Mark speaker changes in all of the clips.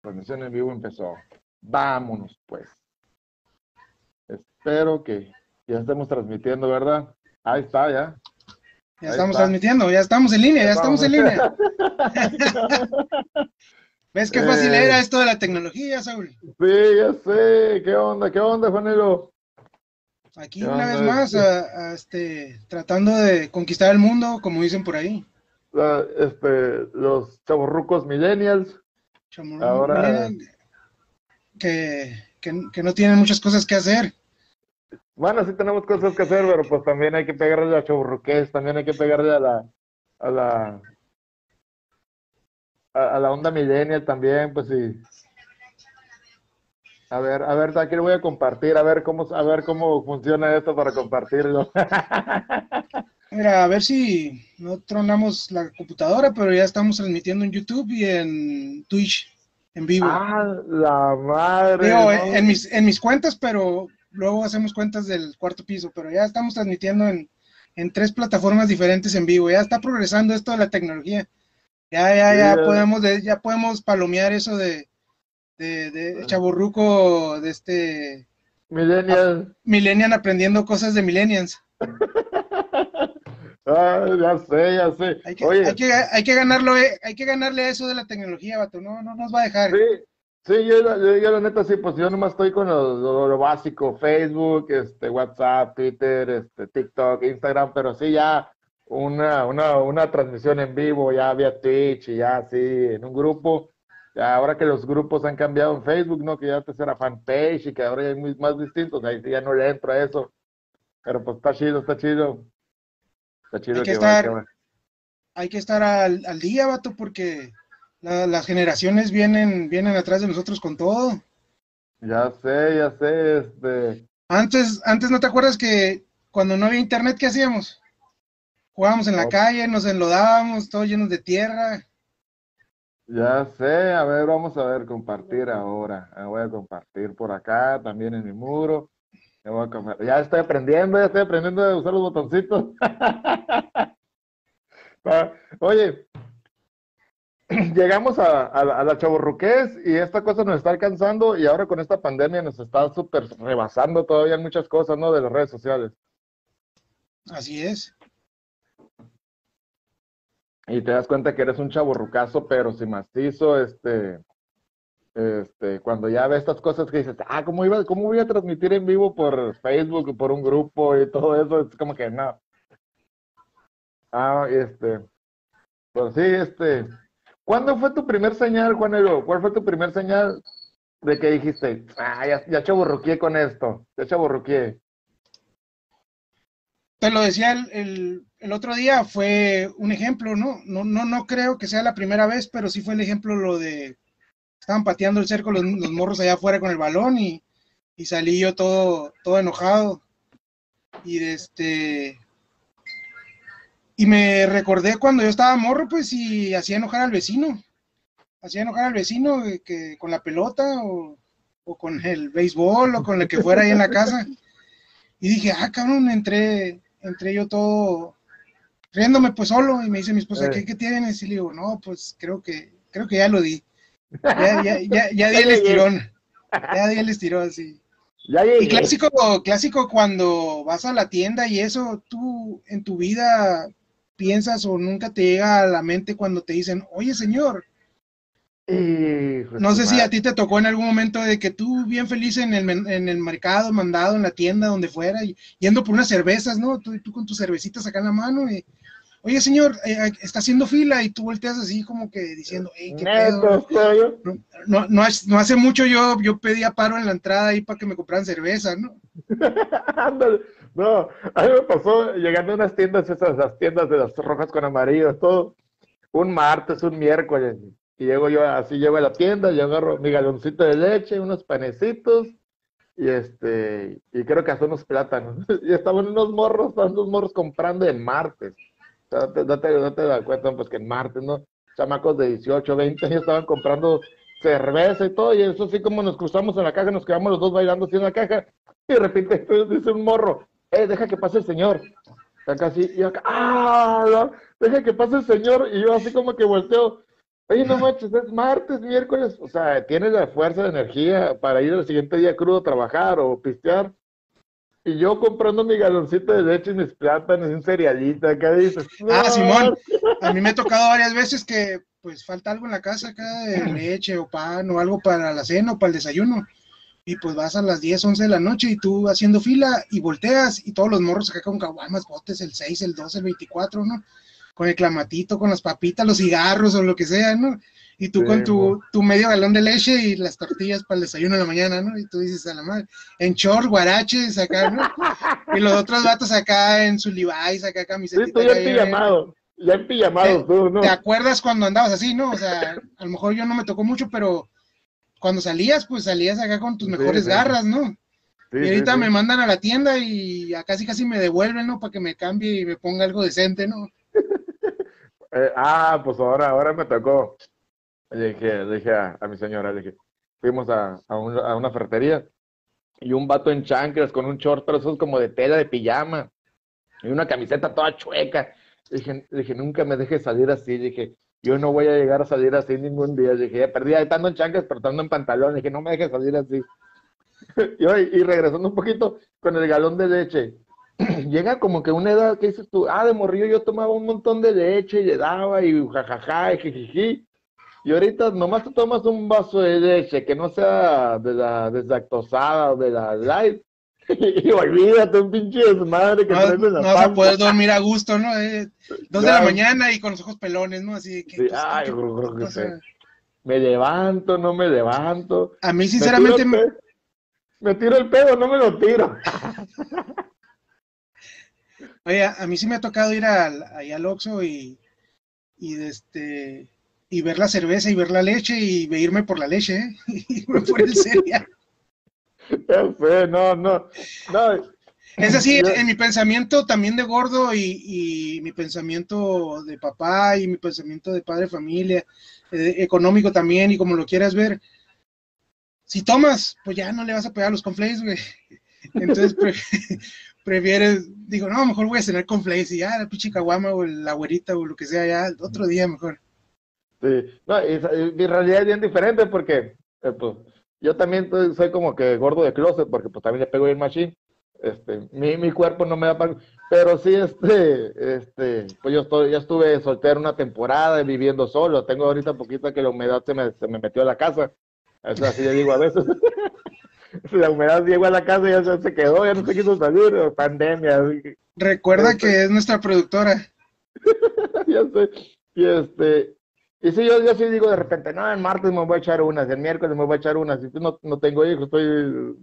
Speaker 1: transmisión en vivo empezó. Vámonos, pues. Espero que ya estemos transmitiendo, ¿verdad? Ahí está, ya.
Speaker 2: Ya estamos transmitiendo, ya estamos en línea, ya, estamos en línea. ¿Ves qué fácil eh. era esto de la tecnología, Saúl?
Speaker 1: Sí, ya sé. ¿Qué onda? ¿Qué onda, Juanelo?
Speaker 2: Aquí una vez más, este, tratando de conquistar el mundo, como dicen por ahí.
Speaker 1: este, los chavorrucos millennials.
Speaker 2: Ahora... que, que, no tienen muchas cosas que hacer.
Speaker 1: Bueno, sí tenemos cosas que hacer, pero pues también hay que pegarle a chaburruques, también hay que pegarle a la, a la, a, la onda millennial también, pues sí. A ver, a ver, aquí lo voy a compartir, a ver cómo, a ver cómo funciona esto para compartirlo.
Speaker 2: Mira, a ver si no tronamos la computadora, pero ya estamos transmitiendo en YouTube y en Twitch en vivo.
Speaker 1: Ah, la madre.
Speaker 2: en, mis, en mis cuentas, pero luego hacemos cuentas del cuarto piso, pero ya estamos transmitiendo en, en tres plataformas diferentes en vivo. Ya está progresando esto de la tecnología. Ya, ya, ya podemos, ya podemos palomear eso de, de, de chaburruco, de este...
Speaker 1: Millennial.
Speaker 2: Millennial aprendiendo cosas de millennials.
Speaker 1: ah, ya sé, ya sé.
Speaker 2: Hay que, Hay que, hay que ganarlo, eh, hay que ganarle a eso de la tecnología, vato. No, no nos va a dejar.
Speaker 1: Sí, sí, yo, la neta sí, pues yo nomás estoy con lo, lo, básico, Facebook, este, WhatsApp, Twitter, este, TikTok, Instagram, pero sí ya una, una, una transmisión en vivo, ya vía Twitch y ya así, en un grupo. Ya ahora que los grupos han cambiado en Facebook, ¿no? Que ya antes era fanpage y que ahora ya hay muy, más distintos, ahí sí ya no le entro a eso. Pero pues está chido, está chido.
Speaker 2: Está chido hay que, estar, Hay que estar al, al día, vato, porque las generaciones vienen, vienen atrás de nosotros con todo.
Speaker 1: Ya sé, ya sé, este.
Speaker 2: Antes, antes no te acuerdas que cuando no había internet, ¿qué hacíamos? Jugábamos en la calle, nos enlodábamos, todos llenos de tierra.
Speaker 1: Ya sé, a ver, vamos a ver, compartir ahora. Me voy a compartir por acá, también en mi muro. Ya estoy aprendiendo, ya estoy aprendiendo a usar los botoncitos. Oye, llegamos a, a, la chaburruqués y esta cosa nos está alcanzando y ahora con esta pandemia nos está súper rebasando todavía muchas cosas, ¿no? De las redes sociales.
Speaker 2: Así es
Speaker 1: y te das cuenta que eres un chaburrucazo, pero si macizo, este, este, cuando ya ves estas cosas que dices, ah, ¿cómo, iba, ¿cómo voy a transmitir en vivo por Facebook, por un grupo y todo eso? Es como que no. Ah, este, pues sí, este, ¿cuándo fue tu primer señal, Juanelo? ¿Cuál fue tu primer señal de que dijiste, ah, ya, ya chaburruqué con esto, ya chaburruqué?
Speaker 2: te lo decía el, el, otro día, fue un ejemplo, ¿no? ¿no? No, no creo que sea la primera vez, pero sí fue el ejemplo lo de, estaban pateando el cerco los, morros allá afuera con el balón y, y, salí yo todo, todo enojado. Y este, y me recordé cuando yo estaba morro, pues, y hacía enojar al vecino. Hacía enojar al vecino que, con la pelota o, o con el béisbol o con el que fuera ahí en la casa. Y dije, ah, cabrón, entré, entré yo todo riéndome pues solo y me dice mi esposa, ¿qué, ¿qué, tienes? Y le digo, no, pues creo que, creo que ya lo di. Ya, ya, ya, ya di el estirón. Ya di el estirón, sí. y clásico, clásico cuando vas a la tienda y eso, tú en tu vida piensas o nunca te llega a la mente cuando te dicen, oye señor, no sé si a ti te tocó en algún momento de que tú bien feliz en el, en el mercado, mandado en la tienda, donde fuera, yendo por unas cervezas, ¿no? Tú, tú con tus cervecitas acá en la mano y, oye señor, eh, está haciendo fila y tú volteas así como que diciendo, hey, ¿qué pedo? No, no, no, hace mucho yo, yo pedía paro en la entrada ahí para que me compraran cerveza, ¿no?
Speaker 1: no, a mí me pasó llegando a unas tiendas, esas las tiendas de las rojas con amarillo, todo, un martes, un miércoles, y llego yo, así llego a la tienda, yo agarro mi galoncito de leche, unos panecitos, y este, y creo que hasta unos plátanos. y estaban unos morros, estaban unos morros comprando en martes. No te, no das cuenta, pues que en martes, ¿no? Chamacos de 18, 20 años estaban comprando cerveza y todo, y eso así como nos cruzamos en la caja, nos quedamos los dos bailando así en la caja, y de repente dice un morro, eh, deja que pase el señor. Acá así, y acá, ah, deja que pase el señor, y yo así como que volteo, Oye, no manches, es martes, miércoles, o sea, tienes la fuerza de energía para ir al siguiente día crudo a trabajar o pistear. Y yo comprando mi galoncito de leche y mis plátanos y un cerealito, acá dices.
Speaker 2: Ah, Simón, a mí me ha tocado varias veces que pues falta algo en la casa acá de leche o pan o algo para la cena o para el desayuno. Y pues vas a las 10, 11 de la noche y tú haciendo fila y volteas y todos los morros acá con caguamas, botes, el 6, el 12, el 24, ¿no? Con el clamatito, con las papitas, los cigarros o lo que sea, ¿no? Y tú con tu, tu, medio galón de leche y las tortillas para el desayuno de la mañana, ¿no? Y tú dices a la madre, en short, guaraches, acá, ¿no? Y los otros vatos acá en su Levi's, acá camiseta.
Speaker 1: Sí, estoy ya pijamado, ya en pijamado tú, ¿no?
Speaker 2: ¿Te acuerdas cuando andabas así, no? O sea, a lo mejor yo no me tocó mucho, pero cuando salías, pues salías acá con tus mejores garras, ¿no? y ahorita me mandan a la tienda y a casi casi me devuelven, ¿no? Para que me cambie y me ponga algo decente, ¿no?
Speaker 1: Eh, ah, pues ahora, ahora me tocó. Dije, le dije a, mi señora, le dije, fuimos a, a, una ferretería y un vato en chanclas con un short, pero eso es como de tela de pijama y una camiseta toda chueca. Dije, le dije, nunca me dejes salir así. Dije, yo no voy a llegar a salir así ningún día. Le dije, perdí, estando en chanclas, pero estando en pantalón. Le dije, no me dejes salir así. y, y regresando un poquito con el galón de leche. Llega como que una edad que dices tú, ah, de morrillo yo tomaba un montón de leche y le daba y jajaja y jijiji. Y ahorita nomás te tomas un vaso de leche que no sea de la deslactosada o de la light. y olvídate un pinche desmadre que
Speaker 2: no, no vas a poder dormir a gusto, ¿no? Eh, dos de la mañana y con los ojos pelones, ¿no? Así que.
Speaker 1: Sí, ay, me levanto, no me levanto.
Speaker 2: A mí, sinceramente.
Speaker 1: Me tiro, me tiro el pedo, no me lo tiro.
Speaker 2: Oye, a mí sí me ha tocado ir al, ahí al Oxxo y, y este y ver la cerveza y ver la leche y irme por la leche, ¿eh? y por el cereal.
Speaker 1: no, no, no.
Speaker 2: Es así, en mi pensamiento también de gordo y, y, mi pensamiento de papá y mi pensamiento de padre familia, eh, económico también y como lo quieras ver. Si tomas, pues ya no le vas a pegar los conflays, güey. Entonces prefieres, digo, no, mejor voy a cenar conflays y ya la pinche caguama o la güerita o lo que sea, ya otro día mejor.
Speaker 1: Sí, no, mi realidad es bien diferente porque eh, pues, yo también soy como que gordo de closet porque pues también le pego el machine. Este, mi, mi cuerpo no me da para... Pero sí, este, este, pues yo estoy, ya estuve soltero una temporada viviendo solo. Tengo ahorita poquito que la humedad se me, se me metió a la casa. Eso así le digo a veces. la humedad llegó a la casa y ya se, quedó, ya no se quiso salir, pandemia.
Speaker 2: Recuerda que es nuestra productora.
Speaker 1: ya sé. Y este, y si yo, yo sí digo de repente, no, el martes me voy a echar unas, el miércoles me voy a echar unas, si no, no tengo hijos, estoy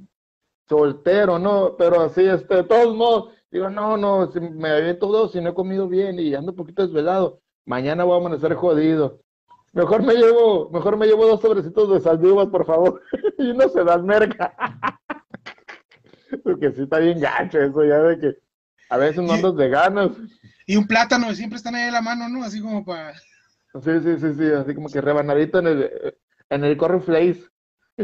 Speaker 1: soltero, ¿no? Pero así, este, de todos modos, digo, no, no, si me aviento dos, si no he comido bien y ando un poquito desvelado, mañana voy a amanecer jodido. Mejor me llevo, mejor me llevo dos sobrecitos de saldivas, por favor, y no se dan merca. Porque sí está bien gacho eso, ya de que a veces no andas de ganas.
Speaker 2: Y un plátano, siempre están ahí en la mano, ¿no? Así como para...
Speaker 1: Sí, sí, sí, sí, así como que rebanadito en el, en el cornflakes.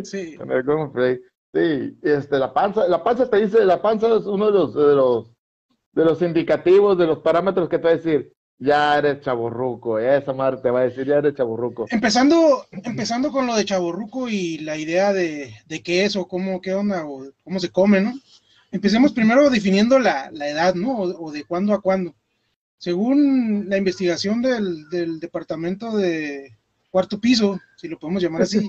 Speaker 2: Sí.
Speaker 1: En el cornflakes. Sí, este, la panza, la panza te dice, la panza es uno de los, de los, de los indicativos, de los parámetros que te va a decir, ya eres chaburruco, esa madre te va a decir, ya eres chaburruco.
Speaker 2: Empezando, empezando con lo de chaburruco y la idea de, de qué es o cómo, qué onda, o cómo se come, ¿no? Empecemos primero definiendo la, la edad, ¿no? O, o, de cuándo a cuándo. Según la investigación del, del, departamento de cuarto piso, si lo podemos llamar así,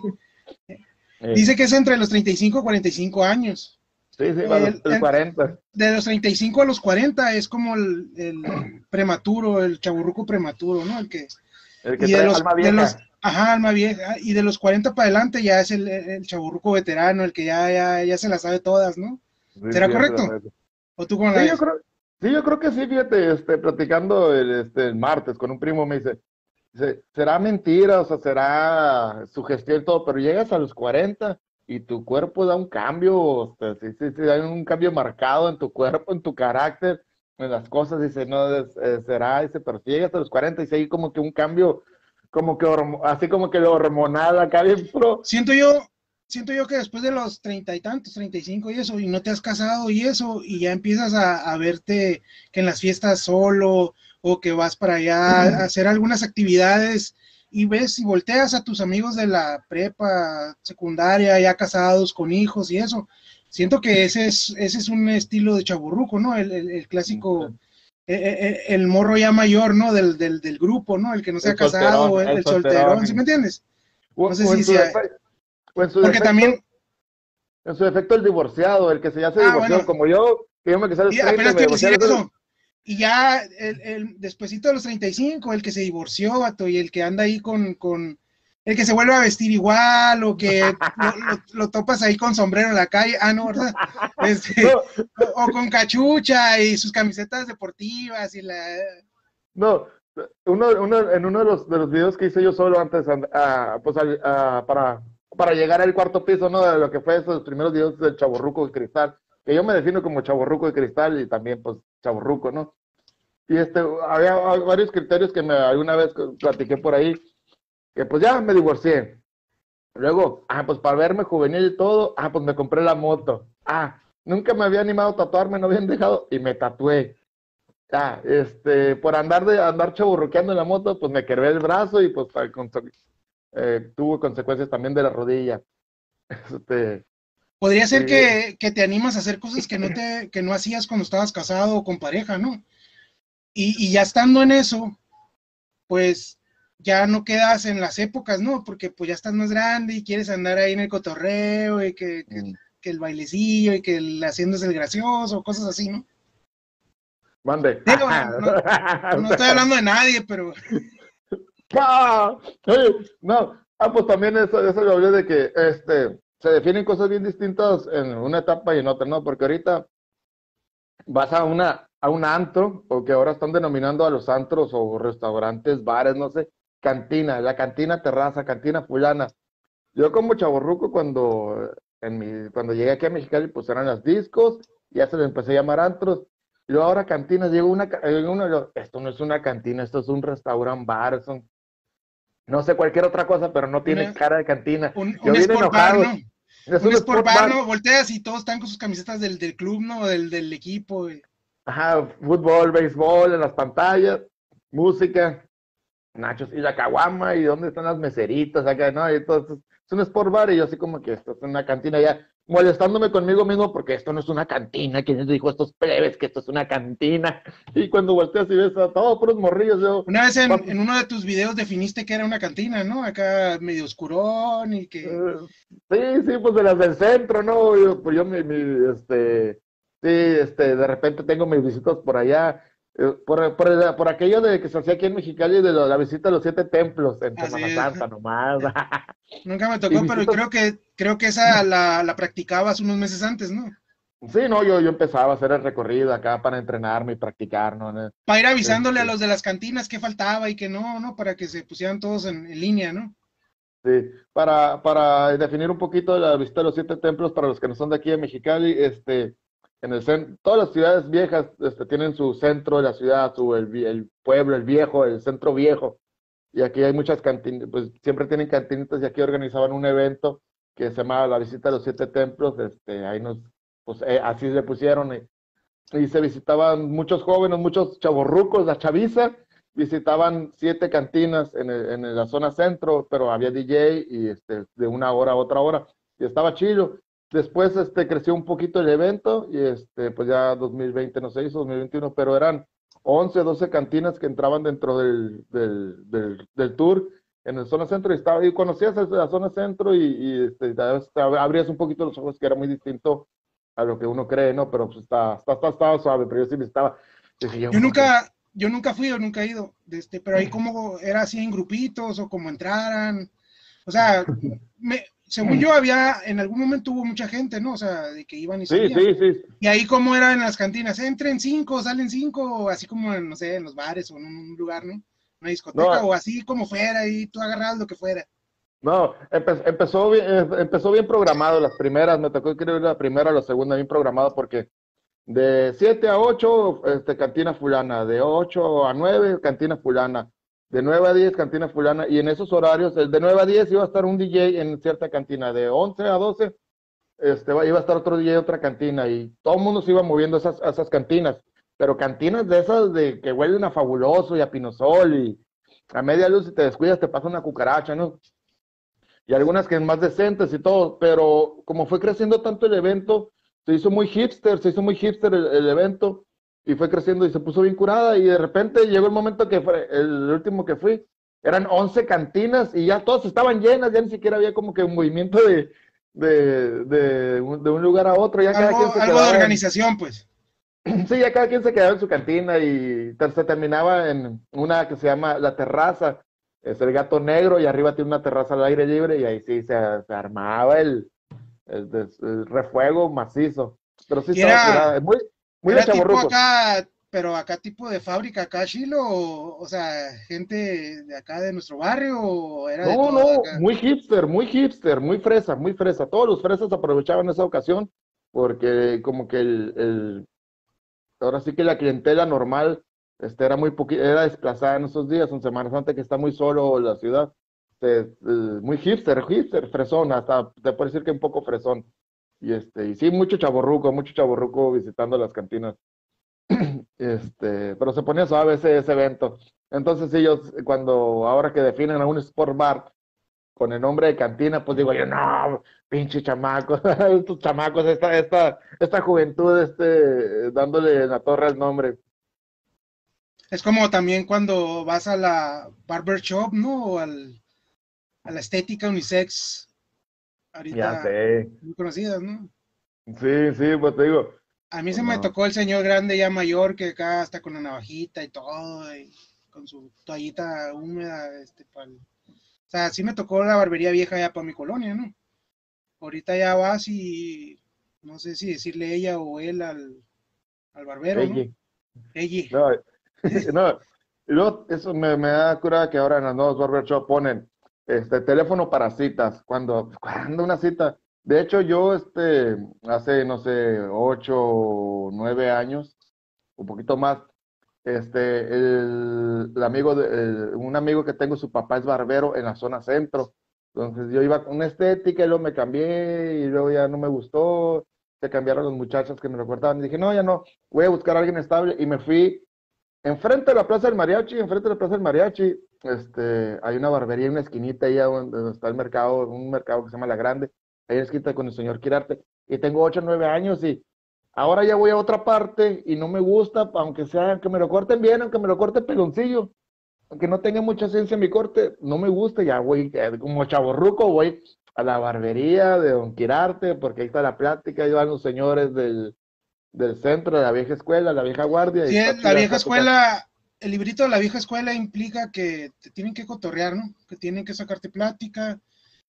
Speaker 2: dice que es entre los 35 y 45 años.
Speaker 1: Sí, sí, el, los 40.
Speaker 2: De los 35 a los 40 es como el, el prematuro, el chaburruco prematuro, ¿no? El que,
Speaker 1: el que trae
Speaker 2: los,
Speaker 1: alma vieja.
Speaker 2: De los, ajá, alma vieja. Y de los 40 para adelante ya es el, el chaburruco veterano, el que ya, ya, ya se las sabe todas, ¿no?
Speaker 1: Sí,
Speaker 2: ¿Será correcto? ¿O tú cómo la
Speaker 1: yo creo, sí, yo creo que sí, fíjate, este, platicando el, este, el martes con un primo me dice, será mentira, o sea, será sugestión y todo, pero llegas a los 40 y tu cuerpo da un cambio, o sea, sí, sí, sí, hay un cambio marcado en tu cuerpo, en tu carácter, en las cosas, dice, no, eh, será, dice, pero si llegas a los 40 y si hay como que un cambio, como que, así como que lo hormonal acá bien pro,
Speaker 2: Siento yo, siento yo que después de los treinta y tantos, treinta y cinco y eso, y no te has casado y eso, y ya empiezas a, a verte que en las fiestas solo, o que vas para allá a hacer algunas actividades y ves y volteas a tus amigos de la prepa, secundaria, ya casados, con hijos y eso. Siento que ese es, ese es un estilo de chaburruco, ¿no? El, el, clásico, el, eh, eh, el, morro ya mayor, ¿no? Del, del, del, grupo, ¿no? El que no se ha casado, el, solterón, ¿sí me entiendes?
Speaker 1: No sé si sea... Porque también... En su defecto el divorciado, el que se ya se ah, divorció, como yo, que yo me casé a los 30, me
Speaker 2: divorcié y ya el, el, despuesito de los 35, el que se divorció, vato, y el que anda ahí con, con el que se vuelve a vestir igual, o que lo, topas ahí con sombrero en la calle, ah, no, ¿verdad? Este, o, con cachucha y sus camisetas deportivas y la...
Speaker 1: No, uno, uno, en uno de los, de los videos que hice yo solo antes, uh, pues, para, para llegar al cuarto piso, ¿no? De lo que fue esos primeros videos del chaborruco de cristal, que yo me defino como chaborruco de cristal y también, pues, chaburruco, ¿no? Y este, había varios criterios que me alguna vez platiqué por ahí, que pues ya me divorcié. Luego, ah, pues para verme juvenil y todo, ah, pues me compré la moto. Ah, nunca me había animado a tatuarme, no habían dejado, y me tatué. Ah, este, por andar de andar chaburruqueando en la moto, pues me quebré el brazo y pues eh, tuvo consecuencias también de la rodilla. Este,
Speaker 2: Podría ser que, te animas a hacer cosas que no, te, que no hacías cuando estabas casado o con pareja, ¿no? Y, ya estando en eso, pues ya no quedas en las épocas, ¿no? Porque pues ya estás más grande y quieres andar ahí en el cotorreo y que, mm. el bailecillo y que el haciéndose el gracioso, cosas así, ¿no?
Speaker 1: Mande.
Speaker 2: no, estoy hablando de nadie, pero...
Speaker 1: Ah, no, ah, pues también eso, eso lo hablé de que, este, se definen cosas bien distintas en una etapa y en otra, ¿no? Porque ahorita vas a una a un antro, o que ahora están denominando a los antros o restaurantes, bares, no sé, cantina, la cantina terraza, cantina fulana. Yo como chaborruco cuando en mi, cuando llegué aquí a Mexicali, pues eran las discos, ya se le empecé a llamar antros. Y ahora cantinas, llegó una, uno, esto no es una cantina, esto es un restaurante bar, son, no sé, cualquier otra cosa, pero no tiene cara de cantina.
Speaker 2: Un, Yo vine enojado. Es un, sport bar, ¿no? Volteas y todos están con sus camisetas del, del club, ¿no? Del, del equipo.
Speaker 1: Ajá, fútbol, béisbol en las pantallas, música, nachos y la caguama, y dónde están las meseritas, acá, ¿no? Y todo, es un sport bar y yo así como que esto es una cantina ya, molestándome conmigo mismo porque esto no es una cantina, ¿quién dijo estos plebes que esto es una cantina? Y cuando volteas y ves a todos puros morrillos, yo...
Speaker 2: Una vez en, en, uno de tus videos definiste que era una cantina, ¿no? Acá medio oscurón y que... Eh,
Speaker 1: sí, sí, pues de las del centro, ¿no? Yo, pues yo mi, mi, este... Sí, este, de repente tengo mis visitas por allá, por, por, por, aquello de que se hacía aquí en Mexicali de la visita a los siete templos en Semana Santa nomás.
Speaker 2: Nunca me tocó, pero creo que creo que esa la, la, practicabas unos meses antes, ¿no?
Speaker 1: Sí, no, yo, yo empezaba a hacer el recorrido acá para entrenarme y practicar, ¿no?
Speaker 2: Para ir avisándole a este los de las cantinas qué faltaba y qué no, ¿no? Para que se pusieran todos en, línea, ¿no?
Speaker 1: Sí, para, para definir un poquito la visita a los siete templos, para los que no son de aquí de Mexicali, este, en el centro, todas las ciudades viejas este, tienen su centro de la ciudad, su, el, pueblo, el viejo, el centro viejo. Y aquí hay muchas cantinas, pues siempre tienen cantinitas y aquí organizaban un evento que se llamaba La Visita a los Siete Templos. Este, ahí nos, pues eh, así le pusieron. Y, y, se visitaban muchos jóvenes, muchos chavorrucos, la chaviza, visitaban siete cantinas en, en la zona centro, pero había DJ y este, de una hora a otra hora. Y estaba chido. Después este, creció un poquito el evento y este, pues ya 2020 no se hizo, 2021, pero eran 11, 12 cantinas que entraban dentro del, del, del, tour en la zona centro y, estaba, y conocías la zona centro y, y este, abrías un poquito los ojos que era muy distinto a lo que uno cree, ¿no? Pero pues está, está, está, suave, pero yo sí me estaba...
Speaker 2: yo, nunca, yo nunca fui o nunca he ido, este, pero ahí como era así en grupitos o como entraran, o sea, me, según yo había, en algún momento hubo mucha gente, ¿no? O sea, de que iban y salían. Sí, sí, sí. Y ahí como era en las cantinas, entren cinco, salen cinco, así como, en, no sé, en los bares o en un lugar, ¿no? Una discoteca o así como fuera y tú agarras lo que fuera.
Speaker 1: No, empezó, bien, eh, empezó bien programado las primeras, me tocó escribir la primera o la segunda bien programado porque de 7 a 8, este, cantina fulana, de 8 a 9, cantina fulana, de 9 a 10 cantina fulana y en esos horarios, de 9 a 10 iba a estar un DJ en cierta cantina, de 11 a 12 este, iba a estar otro DJ en otra cantina y todo el mundo se iba moviendo a esas, esas cantinas, pero cantinas de esas de que huelen a fabuloso y a pinosol y, a media luz si te descuidas te pasa una cucaracha, ¿no? Y algunas que más decentes y todo, pero como fue creciendo tanto el evento, se hizo muy hipster, se hizo muy hipster el, evento y fue creciendo y se puso bien curada y de repente llegó el momento que fue el último que fui, eran 11 cantinas y ya todas estaban llenas, ya ni siquiera había como que un movimiento de, de, de, un, lugar a otro. Ya
Speaker 2: algo, algo de organización, pues.
Speaker 1: Sí, ya cada quien se quedaba en su cantina y se terminaba en una que se llama La Terraza, es el gato negro y arriba tiene una terraza al aire libre y ahí sí se, armaba el, el, refuego macizo. Pero sí
Speaker 2: estaba muy, muy era tipo acá, pero acá tipo de fábrica, acá Chilo, o, sea, gente de acá de nuestro barrio, era
Speaker 1: No, no, muy hipster, muy hipster, muy fresa, muy fresa. Todos los fresas aprovechaban esa ocasión porque como que el ahora sí que la clientela normal este, era muy era desplazada en esos días, en Semana Santa que está muy solo la ciudad, este, muy hipster, hipster, fresón, hasta te puedo decir que un poco fresón. Y este, y sí, mucho chaborruco, mucho chaborruco visitando las cantinas. Este, pero se ponía suave ese, ese evento. Entonces ellos, cuando ahora que definen a un sport bar con el nombre de cantina, pues digo yo, no, pinche chamacos, estos chamacos, esta, esta, esta juventud, este, dándole la torre al nombre.
Speaker 2: Es como también cuando vas a la barber shop, ¿no? O al, a la estética unisex.
Speaker 1: Ahorita.
Speaker 2: Muy conocidas, ¿no?
Speaker 1: Sí, sí, pues te digo.
Speaker 2: A mí se me tocó el señor grande ya mayor que acá está con la navajita y todo, y con su toallita húmeda, este, para o sea, sí me tocó la barbería vieja ya para mi colonia, ¿no? Ahorita ya vas y no sé si decirle ella o él al, al barbero, ella. ¿no? Ella.
Speaker 1: No, no, eso me, me, da cura que ahora en las nuevas barbershop ponen este teléfono para citas. Cuando, cuando una cita, de hecho yo este hace no sé ocho nueve años, un poquito más, este, el, amigo un amigo que tengo, su papá es barbero en la zona centro. Entonces yo iba con una estética y luego me cambié y luego ya no me gustó. Se cambiaron los muchachos que me recordaban y dije, no, ya no, voy a buscar a alguien estable y me fui enfrente de la Plaza del Mariachi, enfrente de la Plaza del Mariachi, este, hay una barbería en una esquinita ahí donde está el mercado, un mercado que se llama La Grande, ahí en esquina con el señor Quirarte, y tengo 8 o 9 años y Ahora ya voy a otra parte y no me gusta, aunque sea, que me lo corten bien, aunque me lo corte peloncillo, aunque no tenga mucha ciencia en mi corte, no me gusta, ya voy, eh, como chaborruco, voy a la barbería de Don Quirarte, porque ahí está la plática, ahí van los señores del, centro de la vieja escuela, la vieja guardia.
Speaker 2: Sí, la vieja escuela, el librito de la vieja escuela implica que te tienen que cotorrear, ¿no? Que tienen que sacarte plática,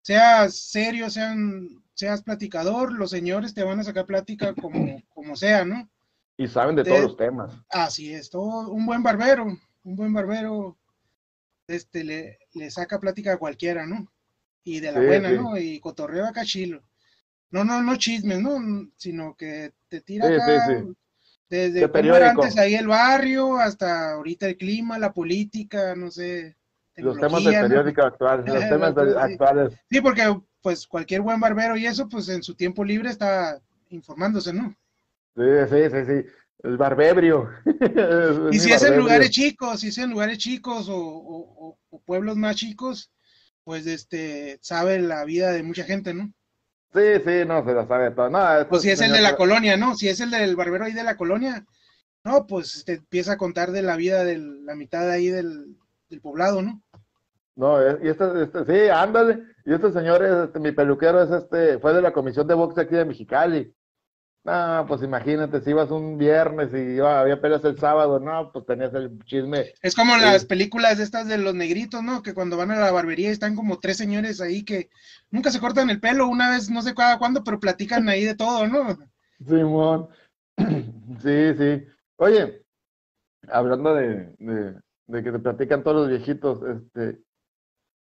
Speaker 2: sea serio, sean seas platicador, los señores te van a sacar plática como, como sea, ¿no?
Speaker 1: Y saben de, todos los temas.
Speaker 2: Así es, todo, un buen barbero, un buen barbero, este, le, le saca plática a cualquiera, ¿no? Y de la buena, ¿no? Y cotorreo a cachilo. No, no, no chismes, ¿no? Sino que te tira acá, desde cómo era antes ahí el barrio hasta ahorita el clima, la política, no sé.
Speaker 1: Los temas del periódico actual, los temas actuales.
Speaker 2: Sí, porque pues cualquier buen barbero y eso, pues en su tiempo libre está informándose, ¿no?
Speaker 1: Sí, sí, sí, sí. El barbebrio.
Speaker 2: y si es en lugares chicos, si es en lugares chicos o, pueblos más chicos, pues este sabe la vida de mucha gente, ¿no?
Speaker 1: Sí, sí, no, se la sabe todo. No,
Speaker 2: pues si es el de la colonia, ¿no? Si es el del barbero ahí de la colonia, no, pues te empieza a contar de la vida de la mitad ahí del, del poblado, ¿no?
Speaker 1: No, y este, este, sí, ándale. Y este señor, este, mi peluquero es este, fue de la comisión de boxe aquí de Mexicali. No, pues imagínate, si ibas un viernes y había peleas el sábado, no, pues tenías el chisme.
Speaker 2: Es como las películas estas de los negritos, ¿no? Que cuando van a la barbería están como tres señores ahí que nunca se cortan el pelo, una vez no sé cada cuándo, pero platican ahí de todo, ¿no?
Speaker 1: Simón. Sí, sí. Oye, hablando de, de, de que te platican todos los viejitos, este,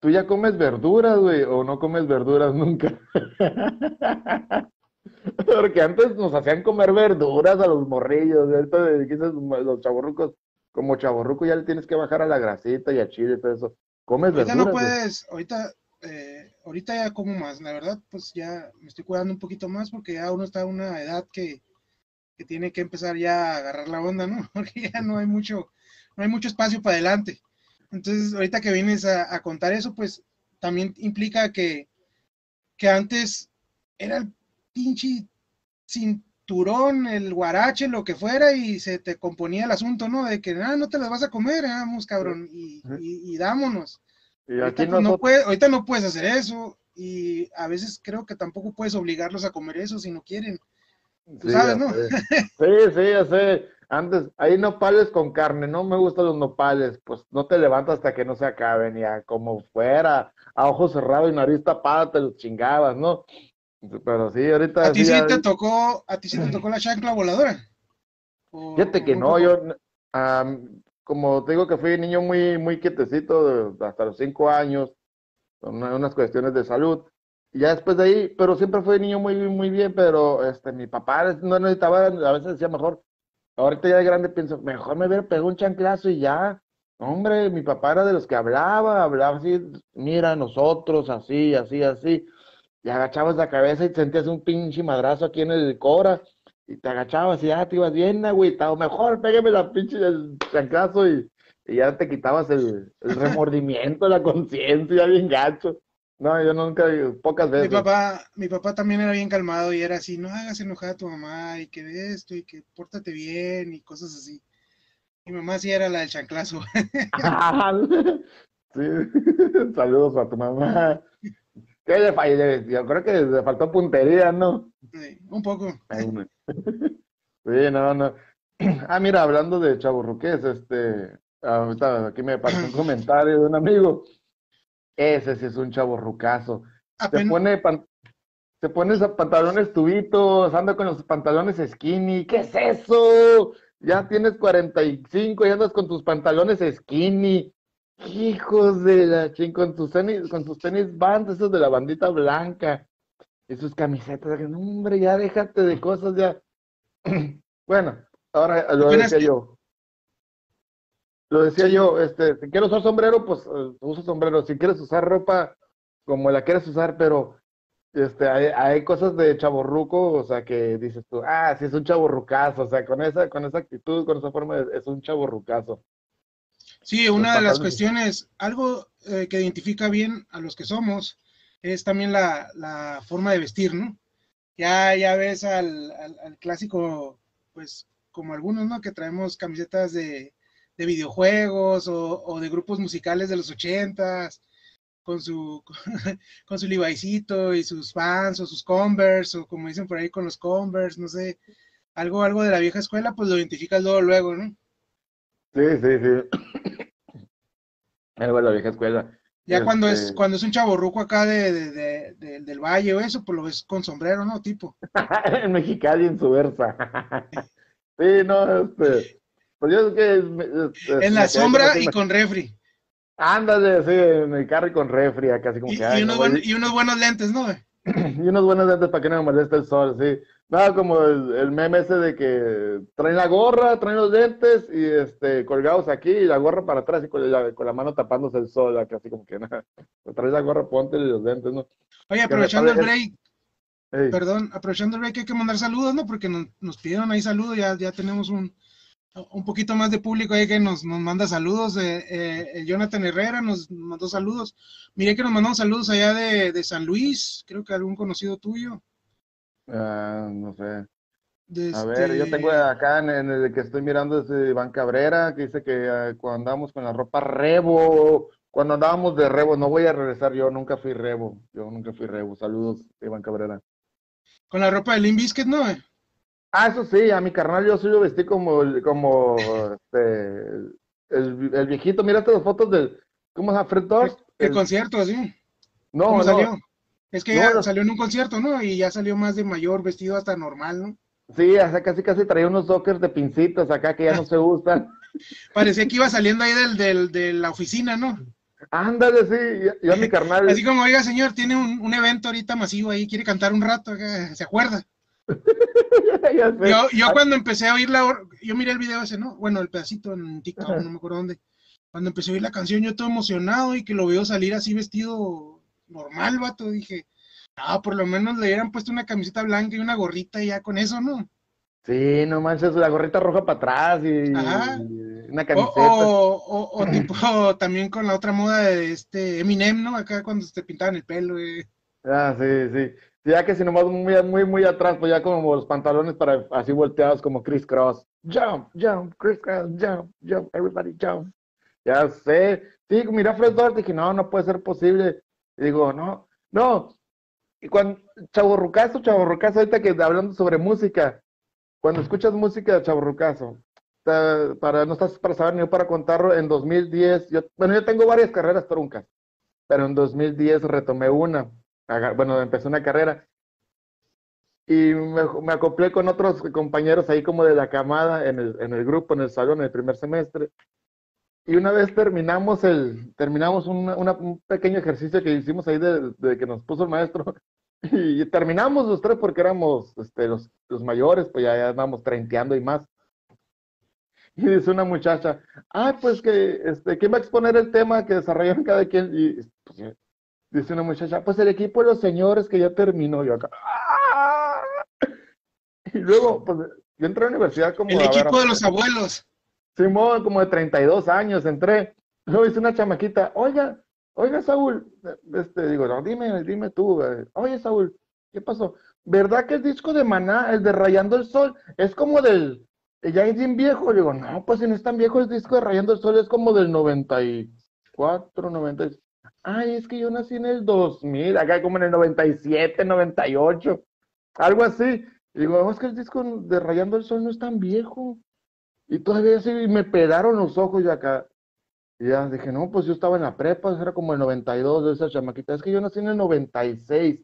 Speaker 1: ¿Tú ya comes verduras, güey, o no comes verduras nunca? Porque antes nos hacían comer verduras a los morrillos, ahorita los chaborrucos, como chaborruco ya le tienes que bajar a la grasita y a chile y todo eso. ¿Comes
Speaker 2: ahorita no puedes, ahorita, eh, ahorita ya como más, la verdad, pues ya me estoy cuidando un poquito más porque ya uno está a una edad que, que tiene que empezar ya a agarrar la onda, ¿no? Porque ya no hay mucho, no hay mucho espacio para adelante. Entonces, ahorita que vienes a, contar eso, pues también implica que, que antes era el pinche cinturón, el guarache, lo que fuera, y se te componía el asunto, ¿no? De que, ah, no te las vas a comer, vamos, cabrón, y, y, dámonos. Y ahorita, no puede, ahorita no puedes hacer eso, y a veces creo que tampoco puedes obligarlos a comer eso si no quieren.
Speaker 1: sí, sabes, ¿no? Sí, sí, ya sé. Antes, hay nopales con carne, no me gustan los nopales, pues no te levantas hasta que no se acaben, ya como fuera, a ojos cerrados y nariz tapada te los chingabas, ¿no? Pero sí, ahorita.
Speaker 2: ¿A ti sí, te tocó, a ti sí te tocó la chancla voladora?
Speaker 1: Fíjate que no, yo, como te digo que fui niño muy, muy quietecito, hasta los cinco años, con unas cuestiones de salud. Y ya después de ahí, pero siempre fui niño muy, muy bien, pero este, mi papá no necesitaba, a veces decía mejor, ahorita ya de grande pienso, mejor me hubiera pegado un chanclazo y ya. Hombre, mi papá era de los que hablaba, hablaba así, mira, nosotros, así, así, así y agachabas la cabeza y sentías un pinche madrazo aquí en el cora y te agachabas y ya te ibas bien agüitado, mejor pégame la pinche el chanclazo y, ya te quitabas el, remordimiento, la conciencia, bien gacho. No, yo nunca, pocas veces.
Speaker 2: Mi papá, mi papá también era bien calmado y era así, no hagas enojar a tu mamá y que esto y que pórtate bien y cosas así. Mi mamá sí era la del chanclazo.
Speaker 1: sí, saludos a tu mamá. ¿Qué le falló? Yo creo que le faltó puntería, ¿no?
Speaker 2: Sí, un poco.
Speaker 1: Sí, no, no. Ah, mira, hablando de chaburruques, este, aquí me pasó un comentario de un amigo. Ese sí es un chaburrucazo. Se pone, se pone esos pantalones tubitos, anda con los pantalones skinny. ¿Qué es eso? Ya tienes 45 y andas con tus pantalones skinny. Hijos de la ching, con tus tenis, con tus tenis bands, esos de la bandita blanca, y sus camisetas, hombre, ya déjate de cosas, ya. bueno, ahora lo decía yo. Lo decía yo, este, si quieres usar sombrero, pues uh, usa sombrero. Si quieres usar ropa como la quieres usar, pero este, hay, hay cosas de chaborruco, o sea, que dices tú, ah, sí es un chaborrucazo, o sea, con esa, con esa actitud, con esa forma, es un chaborrucazo.
Speaker 2: Sí, una de las cuestiones, algo eh, que identifica bien a los que somos, es también la, forma de vestir, ¿no? Ya, ya ves al, clásico, pues como algunos, ¿no? Que traemos camisetas de, videojuegos o, de grupos musicales de los ochentas, con su, con su Levi'sito y sus fans o sus Converse, o como dicen por ahí con los Converse, no sé, algo, algo de la vieja escuela, pues lo identificas luego, luego, ¿no?
Speaker 1: Sí, sí, sí. Algo de la vieja escuela.
Speaker 2: Ya cuando es este cuando es un chaborruco acá de, del valle o eso, pues lo ves con sombrero, ¿no? Tipo.
Speaker 1: en Mexicali en su versa. sí, no, este. Pues yo es
Speaker 2: que. en la sombra y con refri.
Speaker 1: Ándale, sí, en el carro y con refri, acá así como
Speaker 2: y,
Speaker 1: que.
Speaker 2: Y, unos y unos buenos lentes, ¿no?
Speaker 1: y unos buenos lentes para que no me moleste el sol, sí. Nada, como el, meme ese de que traen la gorra, traen los lentes y este colgados aquí y la gorra para atrás y con la, mano tapándose el sol, acá así como que nada. Traes la gorra, ponte los lentes, ¿no?
Speaker 2: Oye, aprovechando el break, perdón, aprovechando el break hay que mandar saludos, ¿no? Porque nos, pidieron ahí saludos, ya, ya tenemos un, un poquito más de público ahí que nos, nos manda saludos. Eh, eh, Jonathan Herrera nos mandó saludos. Miré que nos mandó saludos allá de, de San Luis, creo que algún conocido tuyo.
Speaker 1: Ah, no sé. A ver, yo tengo acá en, el que estoy mirando es Iván Cabrera, que dice que ah, cuando andamos con la ropa rebo, cuando andábamos de rebo, no voy a regresar yo, nunca fui rebo, yo nunca fui rebo. Saludos, Iván Cabrera.
Speaker 2: Con la ropa de Limp ¿no?
Speaker 1: Ah, eso sí, a mi carnal yo soy yo vestí como, como este, el, viejito, mírate las fotos del, ¿cómo se llama? Fred
Speaker 2: El, concierto, así.
Speaker 1: No, no.
Speaker 2: Es que ya salió en un concierto, ¿no? Y ya salió más de mayor, vestido hasta normal, ¿no?
Speaker 1: Sí, hasta casi casi traía unos dockers de pincitas acá que ya no se gustan.
Speaker 2: Parecía que iba saliendo ahí del, del, de la oficina, ¿no?
Speaker 1: Ándale, sí, yo, mi carnal.
Speaker 2: Así como, oiga, señor, tiene un, evento ahorita masivo ahí, quiere cantar un rato, ¿se acuerda? yo, yo cuando empecé a oír la, yo miré el video ese, ¿no? Bueno, el pedacito en TikTok, no me acuerdo dónde. Cuando empecé a oír la canción, yo todo emocionado y que lo veo salir así vestido normal, vato. Dije, ah, por lo menos le hubieran puesto una camiseta blanca y una gorrita y ya con eso, ¿no?
Speaker 1: Sí, no manches, la gorrita roja para atrás y, una camiseta.
Speaker 2: O, o, tipo también con la otra moda de este Eminem, ¿no? Acá cuando te pintaban el pelo.
Speaker 1: Ah, sí, sí. Ya que si nomás muy, muy, muy atrás, pues ya como los pantalones para así volteados como Chris Cross. Jump, jump, Chris Cross, jump, jump, everybody jump. Ya sé. Sí, mira Fred Durst, dije, no, no puede ser posible. Y digo, no, no. Y cuando, Chavo Rucazo, Chavo Rucazo, ahorita que hablando sobre música, cuando escuchas música de Chavo Rucazo, para, no estás para saber ni para contarlo, en 2010, yo, bueno, yo tengo varias carreras truncas, pero en 2010 retomé una bueno, empecé una carrera y me, acoplé con otros compañeros ahí como de la camada en el, en el, grupo, en el salón, en el primer semestre. Y una vez terminamos el, terminamos un pequeño ejercicio que hicimos ahí de, que nos puso el maestro y terminamos los tres porque éramos este, los, los mayores, pues ya, ya estábamos treinteando y más. Y dice una muchacha, ah, pues que, este, ¿quién va a exponer el tema que desarrollaron cada quien? Y pues, Dice una muchacha, pues el equipo de los señores que ya terminó. Yo acá. ¡ah! Y luego, pues yo entré a la universidad como.
Speaker 2: El equipo de los abuelos.
Speaker 1: Simón, como de 32 años entré. Luego dice una chamaquita, oiga, oiga, Saúl. Este, digo, no, dime, dime tú. Oye, Saúl, ¿qué pasó? ¿Verdad que el disco de Maná, el de Rayando el Sol, es como del. Ya es bien viejo. Le digo, no, pues si no es tan viejo el disco de Rayando el Sol, es como del 94, 96 ay, es que yo nací en el 2000, acá como en el 97, 98, algo así. Y digo, es que el disco de Rayando el Sol no es tan viejo. Y todavía así me pegaron los ojos y acá. Y ya dije, no, pues yo estaba en la prepa, era como el 92 de esa chamaquita. Es que yo nací en el 96.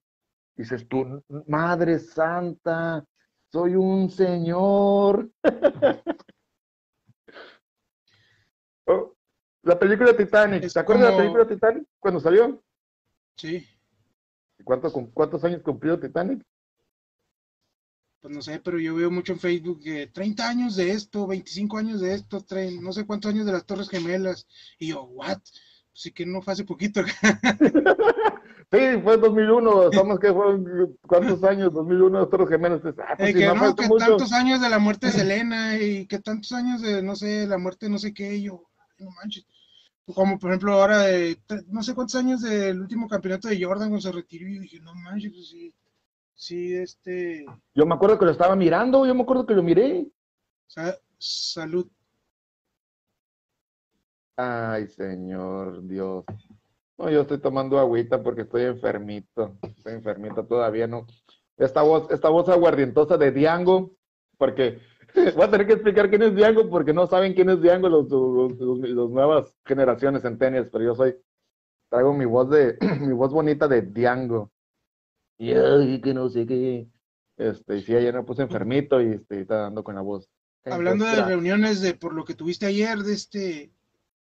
Speaker 1: dices tú, Madre Santa, soy un señor. oh, la película Titanic, ¿te acuerdas de la película Titanic cuando salió?
Speaker 2: Sí.
Speaker 1: ¿Cuánto, ¿Cuántos años cumplió Titanic?
Speaker 2: Pues no sé, pero yo veo mucho en Facebook que 30 años de esto, 25 años de esto, no sé cuántos años de las Torres Gemelas. Y yo, ¿what? Pues sí que no fue hace poquito.
Speaker 1: sí, fue 2001, estamos que fueron, ¿cuántos años? 2001 las Torres Gemelas.
Speaker 2: Ah, pues que no, que tantos años de la muerte de Selena y que tantos años de, no sé, la muerte de no sé qué, y yo, no manches. Como por ejemplo ahora de no sé cuántos años del último campeonato de Jordan cuando se retiró y dije, no manches, pues sí, sí, este...
Speaker 1: Yo me acuerdo que lo estaba mirando, yo me acuerdo que lo miré.
Speaker 2: salud.
Speaker 1: Ay, señor Dios. No, yo estoy tomando agüita porque estoy enfermito. Estoy enfermito todavía, ¿no? Esta voz, esta voz aguardientosa de Diango, porque Voy a tener que explicar quién es Diango porque no saben quién es Diango los, los, nuevas generaciones en tenis, pero yo soy, traigo mi voz de, mi voz bonita de Diango. Y que no sé qué. Este, y sí, ayer me puse enfermito y este, está dando con la voz.
Speaker 2: Hablando de reuniones de por lo que tuviste ayer, de este,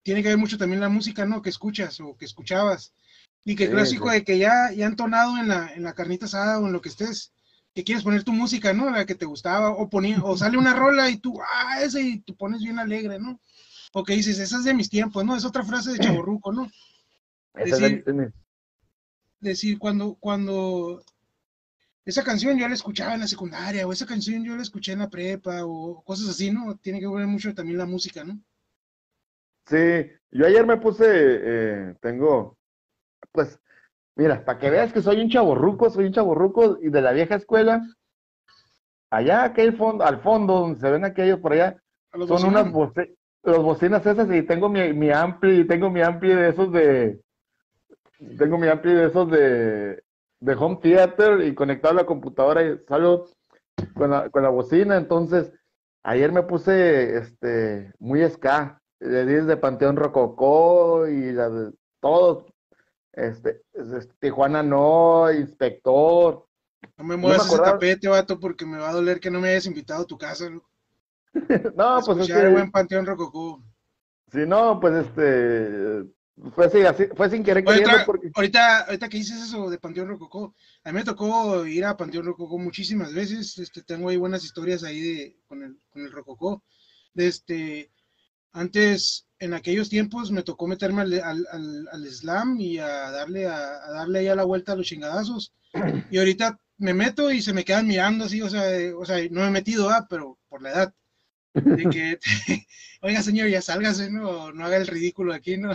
Speaker 2: tiene que ver mucho también la música, ¿no? Que escuchas o que escuchabas. Y que clásico de que ya, ya entonado en la, en la carnita asada o en lo que estés, que quieres poner tu música, ¿no? La que te gustaba, o, o sale una rola y tú, ah, ese, y te pones bien alegre, ¿no? O que dices, esa es de mis tiempos, ¿no? Es otra frase de chaborruco, ¿no? Decir, decir cuando, cuando esa canción yo la escuchaba en la secundaria, o esa canción yo la escuché en la prepa, o cosas así, ¿no? Tiene que ver mucho también la música, ¿no?
Speaker 1: Sí, yo ayer me puse, eh, tengo, pues, Mira, para que veas que soy un chaborruco, soy un chaborruco y de la vieja escuela, allá aquel fondo, al fondo donde se ven aquellos por allá, son unas bocinas, los bocinas esas y tengo mi, mi ampli, tengo mi ampli de esos de, tengo mi ampli de esos de, de home theater y conectado a la computadora y salgo con la, con la bocina, entonces ayer me puse este muy ska, de Panteón Rococó y la de todos, este, Tijuana no, inspector.
Speaker 2: No me muevas ese tapete, vato, porque me va a doler que no me hayas invitado a tu casa. ¿no?
Speaker 1: no, pues
Speaker 2: es que... buen Panteón Rococó.
Speaker 1: Sí, no, pues este... Fue, así, fue sin querer
Speaker 2: porque... ahorita, ahorita que dices eso de Panteón Rococó, a mí me tocó ir a Panteón Rococó muchísimas veces, este, tengo ahí buenas historias ahí de, con, el, con el Rococó. Este, antes, en aquellos tiempos, me tocó meterme al, al, al, slam y a darle, a, darle ahí a la vuelta a los chingadazos. Y ahorita me meto y se me quedan mirando así, o sea, o sea no me he metido, ah, pero por la edad. De que, oiga señor, ya sálgase, ¿no? No haga el ridículo aquí, ¿no?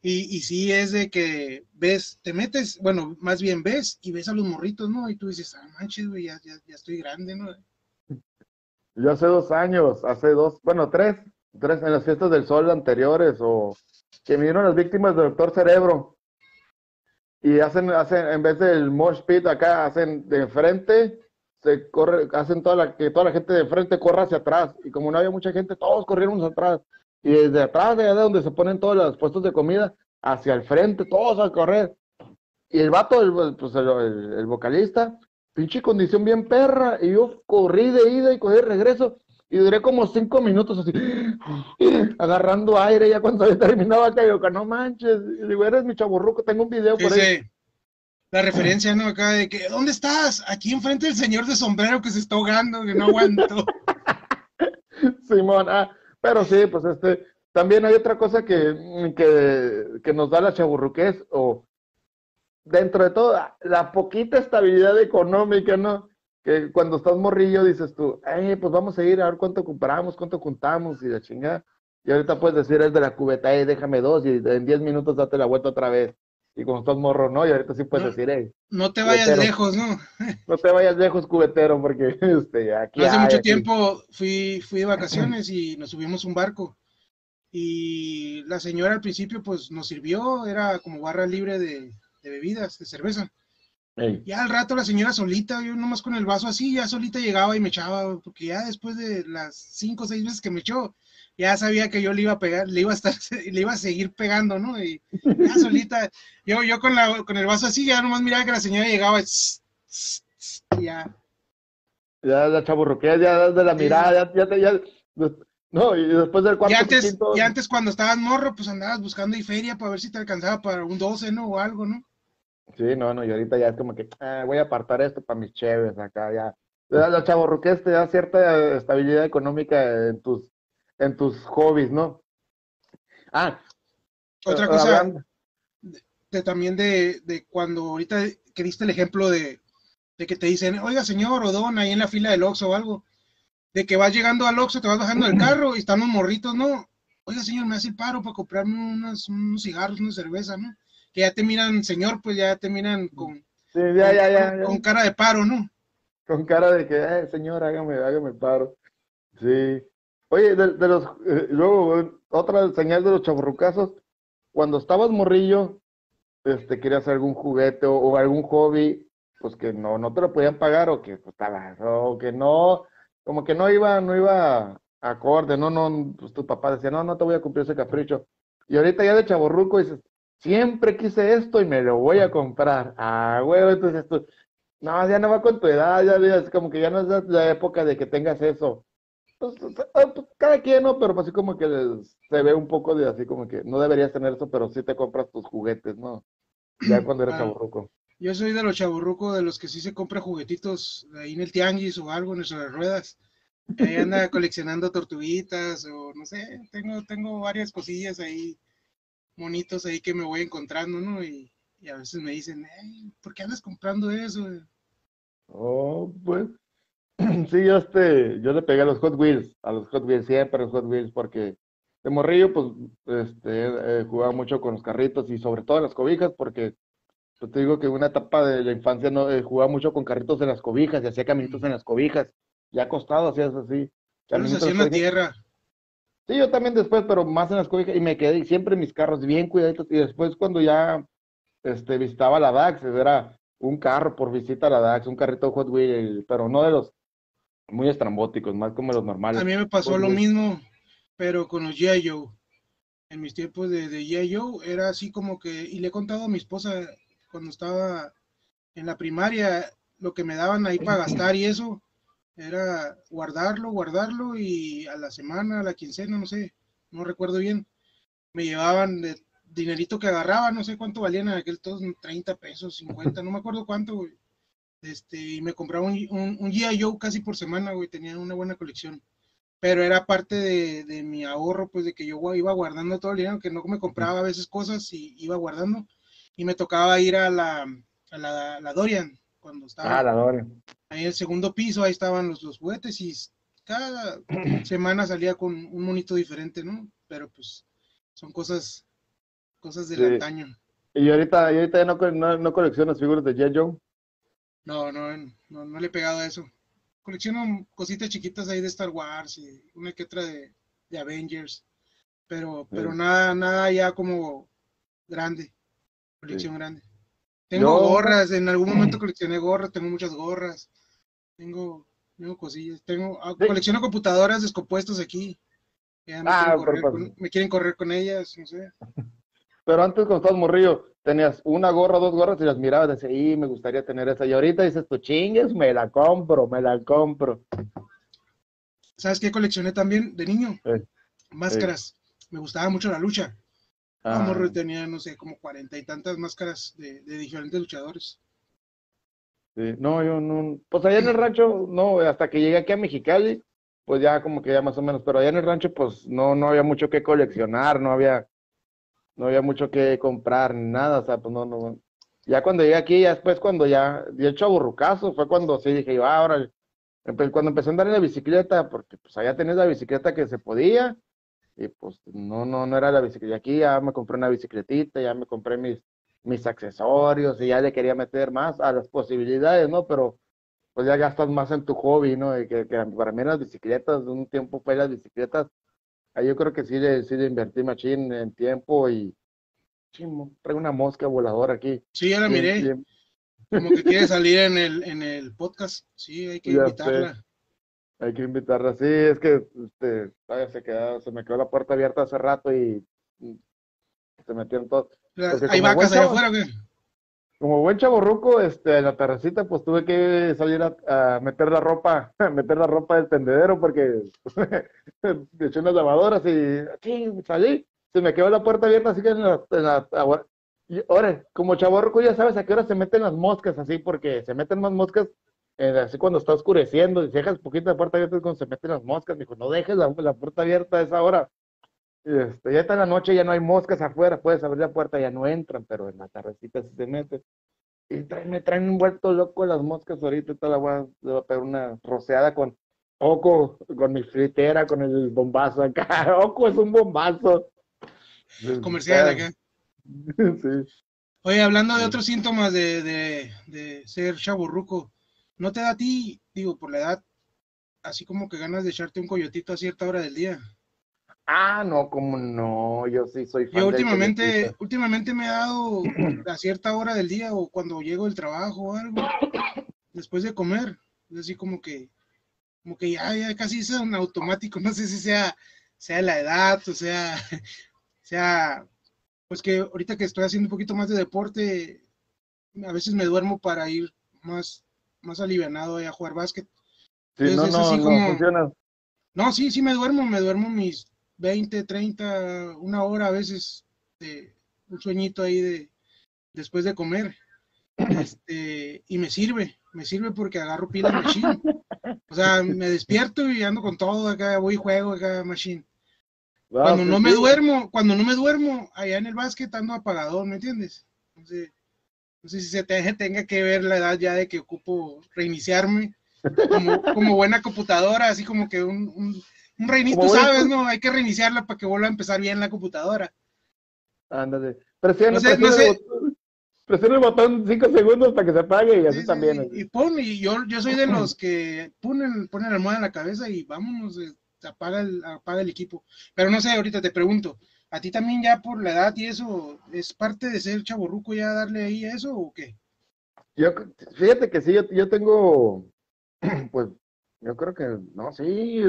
Speaker 2: Y, y sí es de que ves, te metes, bueno, más bien ves y ves a los morritos, ¿no? Y tú dices, ah, manches, güey, ya, ya, ya estoy grande, ¿no?
Speaker 1: Yo hace dos años, hace dos, bueno, tres, tres en las fiestas del sol anteriores, o que vinieron las víctimas del doctor Cerebro. Y hacen, hacen, en vez del mosh pit acá, hacen de frente, se corre, hacen toda la, que toda la gente de frente corra hacia atrás. Y como no había mucha gente, todos corrieron hacia atrás. Y desde atrás, de allá donde se ponen todos los puestos de comida, hacia el frente, todos a correr. Y el vato, el, pues el, el vocalista, pinche condición bien perra, y yo corrí de ida y corrí de regreso, y duré como cinco minutos así, agarrando aire, ya cuando había terminado acá, yo, no manches, y digo, eres mi chaburruco, tengo un video por ahí.
Speaker 2: La referencia, ¿no? Acá de que, ¿dónde estás? Aquí enfrente del señor de sombrero que se está ahogando, que no aguanto.
Speaker 1: Simón, ah, pero sí, pues este, también hay otra cosa que, que, que nos da la chaburruquez, o dentro de todo, la poquita estabilidad económica, ¿no? Que cuando estás morrillo dices tú, eh, pues vamos a ir a ver cuánto compramos, cuánto juntamos y la chingada. Y ahorita puedes decir, es de la cubeta, eh, déjame dos y en diez minutos date la vuelta otra vez. Y como estás morro, ¿no? Y ahorita sí puedes decir, eh.
Speaker 2: No te vayas lejos, ¿no?
Speaker 1: no te vayas lejos, cubetero, porque este, aquí.
Speaker 2: Hace mucho tiempo fui, fui de vacaciones y nos subimos un barco. Y la señora al principio, pues nos sirvió, era como barra libre de, de bebidas, de cerveza. Ya al rato la señora solita, yo nomás con el vaso así, ya solita llegaba y me echaba, porque ya después de las cinco o seis veces que me echó, ya sabía que yo le iba a pegar, le iba a estar, le iba a seguir pegando, ¿no? Y ya solita, yo, yo con la, con el vaso así, ya nomás miraba que la señora llegaba, y ya.
Speaker 1: Ya la chaburroquea, ya de la mirada, ya, ya, ya, no, y después del cuarto.
Speaker 2: Y antes, y antes cuando estabas morro, pues andabas buscando y feria para ver si te alcanzaba para un 12, ¿no? O algo, ¿no?
Speaker 1: Sí, no, no, y ahorita ya es como que ah, voy a apartar esto para mis cheves acá, ya. La chaborruqués te da cierta estabilidad económica en tus, en tus hobbies, ¿no?
Speaker 2: Ah. Otra eh, cosa, de, también de, de, cuando ahorita que diste el ejemplo de, de que te dicen, oiga señor Odón, ahí en la fila del Oxxo o algo, de que vas llegando al Oxxo, te vas bajando del carro y están morritos, ¿no? Oiga señor, me hace el paro para comprarme unos, unos cigarros, una cerveza, ¿no? que ya te miran, señor, pues ya te miran con, con, cara de paro, ¿no?
Speaker 1: Con cara de que, eh, señor, hágame, hágame paro. Sí. Oye, de, los, eh, luego, otra señal de los chaburrucazos, cuando estabas morrillo, este, querías algún juguete o, algún hobby, pues que no, no te lo podían pagar o que pues, o que no, como que no iba, no iba acorde, no, no, pues tu papá decía, no, no te voy a cumplir ese capricho. Y ahorita ya de chaburruco dices, siempre quise esto y me lo voy a comprar. Ah, huevo, entonces tú, no, ya no va con tu edad, ya es como que ya no es la época de que tengas eso. Pues, ah, pues, cada quien, ¿no? Pero así como que se ve un poco de así como que no deberías tener eso, pero sí te compras tus juguetes, ¿no? Ya cuando eres ah,
Speaker 2: Yo soy de los chaburrucos, de los que sí se compra juguetitos ahí en el tianguis o algo en las ruedas. Ahí anda coleccionando tortuguitas o no sé, tengo, tengo varias cosillas ahí monitos ahí que me voy encontrando, ¿no? Y, a veces me dicen, ¿por qué andas comprando eso?
Speaker 1: Oh, pues, sí, yo, este, yo le pegué a los Hot Wheels, a los Hot Wheels, siempre a los Hot Wheels, porque de morrillo, pues, este, jugaba mucho con los carritos y sobre todo las cobijas, porque pues te digo que en una etapa de la infancia no eh, jugaba mucho con carritos en las cobijas y hacía caminitos en las cobijas, ya acostado hacías así.
Speaker 2: Caminitos hacía en la tierra.
Speaker 1: Sí, yo también después, pero más en las cobijas, y me quedé siempre en mis carros bien cuidaditos, y después cuando ya este, visitaba la DAX, era un carro por visita a la DAX, un carrito Hot Wheels, pero no de los muy estrambóticos, más como los normales.
Speaker 2: A mí me pasó lo mismo, pero con los G.I. Joe. En mis tiempos de, de G.I. Joe era así como que, y le he contado a mi esposa cuando estaba en la primaria, lo que me daban ahí para gastar y eso, era guardarlo, guardarlo y a la semana, a la quincena, no sé, no recuerdo bien, me llevaban de dinerito que agarraba, no sé cuánto valían en aquel todos, 30 pesos, 50, no me acuerdo cuánto, güey. Este, y me compraba un, un, un G.I. Joe casi por semana, güey, tenía una buena colección. Pero era parte de, de, mi ahorro, pues de que yo iba guardando todo el dinero, que no me compraba a veces cosas y iba guardando. Y me tocaba ir a la, a la, la Dorian, cuando estaba.
Speaker 1: Ah, la Dorian
Speaker 2: ahí en el segundo piso, ahí estaban los, los juguetes y cada semana salía con un monito diferente, ¿no? Pero pues son cosas, cosas del
Speaker 1: Sí.
Speaker 2: antaño.
Speaker 1: Y ahorita, y ahorita ya no, no, no coleccionas figuras de J. Joe.
Speaker 2: No, no, no, no le he pegado a eso. Colecciono cositas chiquitas ahí de Star Wars y una que otra de, de Avengers, pero, pero
Speaker 1: Sí.
Speaker 2: nada, nada ya como grande, colección grande. Tengo gorras, en algún momento coleccioné gorras, tengo muchas gorras, tengo, tengo cosillas, tengo, ah,
Speaker 1: Sí.
Speaker 2: colecciono computadoras descompuestas aquí. Ya me,
Speaker 1: Ah,
Speaker 2: quieren correr con, me quieren correr con ellas, no sé.
Speaker 1: Pero antes cuando estabas morrillo, tenías una gorra, dos gorras y las mirabas y decías, y me gustaría tener esa. Y ahorita dices, tú chingues, me la compro, me la compro.
Speaker 2: ¿Sabes qué coleccioné también de niño?
Speaker 1: Eh,
Speaker 2: Máscaras. Me gustaba mucho la lucha.
Speaker 1: Ah,
Speaker 2: tenía, no sé, como cuarenta y tantas máscaras de, de diferentes luchadores.
Speaker 1: sí. No, yo no. Pues allá en el rancho, no, hasta que llegué aquí a Mexicali, pues ya como que ya más o menos. Pero allá en el rancho, pues no, no había mucho que coleccionar, no había, no había mucho que comprar, nada. O sea, pues no, no. Ya cuando llegué aquí, ya después cuando ya di el chaburrucazo, fue cuando sí dije yo, ah, ahora, cuando empecé a andar en la bicicleta, porque pues allá tenías la bicicleta que se podía, y pues no, no, no era la bicicleta. Aquí ya me compré una bicicletita, ya me compré mis, mis accesorios, y ya le quería meter más a las posibilidades, ¿no? Pero pues ya gastas más en tu hobby, ¿no? Y que, que para mí las bicicletas, un tiempo fue las bicicletas, ahí yo creo que sí le, sí le invertí machín en tiempo y, chimo, traigo una mosca voladora aquí.
Speaker 2: Sí, ya la miré.
Speaker 1: bien.
Speaker 2: Como que quiere salir en el, en el podcast. Sí, hay que
Speaker 1: Ya
Speaker 2: invitarla.
Speaker 1: Hay que invitarla. Sí, es que este, se quedó, se me quedó la puerta abierta hace rato y, y se metieron todos.
Speaker 2: ¿Hay vacas allá afuera o qué?
Speaker 1: Como buen chaborruco, este, en la terracita, pues tuve que salir a, meter la ropa, a meter la ropa del tendedero porque me eché unas lavadoras y sí, salí, se me quedó la puerta abierta así que en la, en la- y ahora, como chaborruco ya sabes a qué hora se meten las moscas así, porque se meten más moscas eh, así cuando está oscureciendo, y si dejas poquito la puerta abierta es cuando se meten las moscas, me dijo, no dejes la, la puerta abierta a esa hora. Y, este, ya está en la noche, ya no hay moscas afuera, puedes abrir la puerta, ya no entran, pero en la tardecita sí se meten. Y traen- me traen vuelto loco las moscas ahorita, toda la voy a pegar una roceada con Oco, con mi fritera, con el bombazo acá. Oco es un bombazo.
Speaker 2: Comercial acá.
Speaker 1: Sí.
Speaker 2: Oye, hablando de otros síntomas de, de, de ser chaburruco, ¿no te da a ti, digo, por la edad, así como que ganas de echarte un coyotito a cierta hora del día?
Speaker 1: Ah, no, como no, yo sí soy fan
Speaker 2: Yo últimamente, últimamente me ha dado a cierta hora del día o cuando llego del trabajo o algo, después de comer, es así como que, como que ya, ya casi es un automático, no sé si sea, sea la edad o sea, sea, pues que ahorita que estoy haciendo un poquito más de deporte, a veces me duermo para ir más, más alivianado a jugar básquet.
Speaker 1: Sí, no, no,
Speaker 2: así
Speaker 1: no
Speaker 2: como-
Speaker 1: funciona.
Speaker 2: No, sí, sí me duermo, me duermo mis 20, 30, una hora a veces, de un sueñito ahí de después de comer. Este, y me sirve, me sirve porque agarro pila machine. O sea, me despierto y ando con todo acá, voy y juego acá machine.
Speaker 1: Ah,
Speaker 2: Cuando
Speaker 1: sí,
Speaker 2: no me duermo, cuando no me duermo, allá en el básquet ando apagador, ¿me entiendes? Entonces, no sé si se te, tenga que ver la edad ya de que ocupo reiniciarme como, como buena computadora, así como que un, un, un
Speaker 1: buen
Speaker 2: sabes, ¿no? Hay que reiniciarla para que vuelva a empezar bien la computadora.
Speaker 1: Ándale. Presiona,
Speaker 2: No sé,
Speaker 1: presiona
Speaker 2: no
Speaker 1: el botón, presiona el botón cinco segundos para que se apague y así
Speaker 2: Sí, sí,
Speaker 1: también.
Speaker 2: sí, Y pon, y yo, yo soy de los que ponen, ponen la almohada en la cabeza y vámonos, eh, se apaga el, apaga el equipo. Pero no sé, ahorita te pregunto, ¿a ti también ya por la edad y eso, es parte de ser chaborruco ya darle ahí a eso o qué?
Speaker 1: Yo, fíjate que sí, yo, yo tengo, pues, yo creo que, no, sí.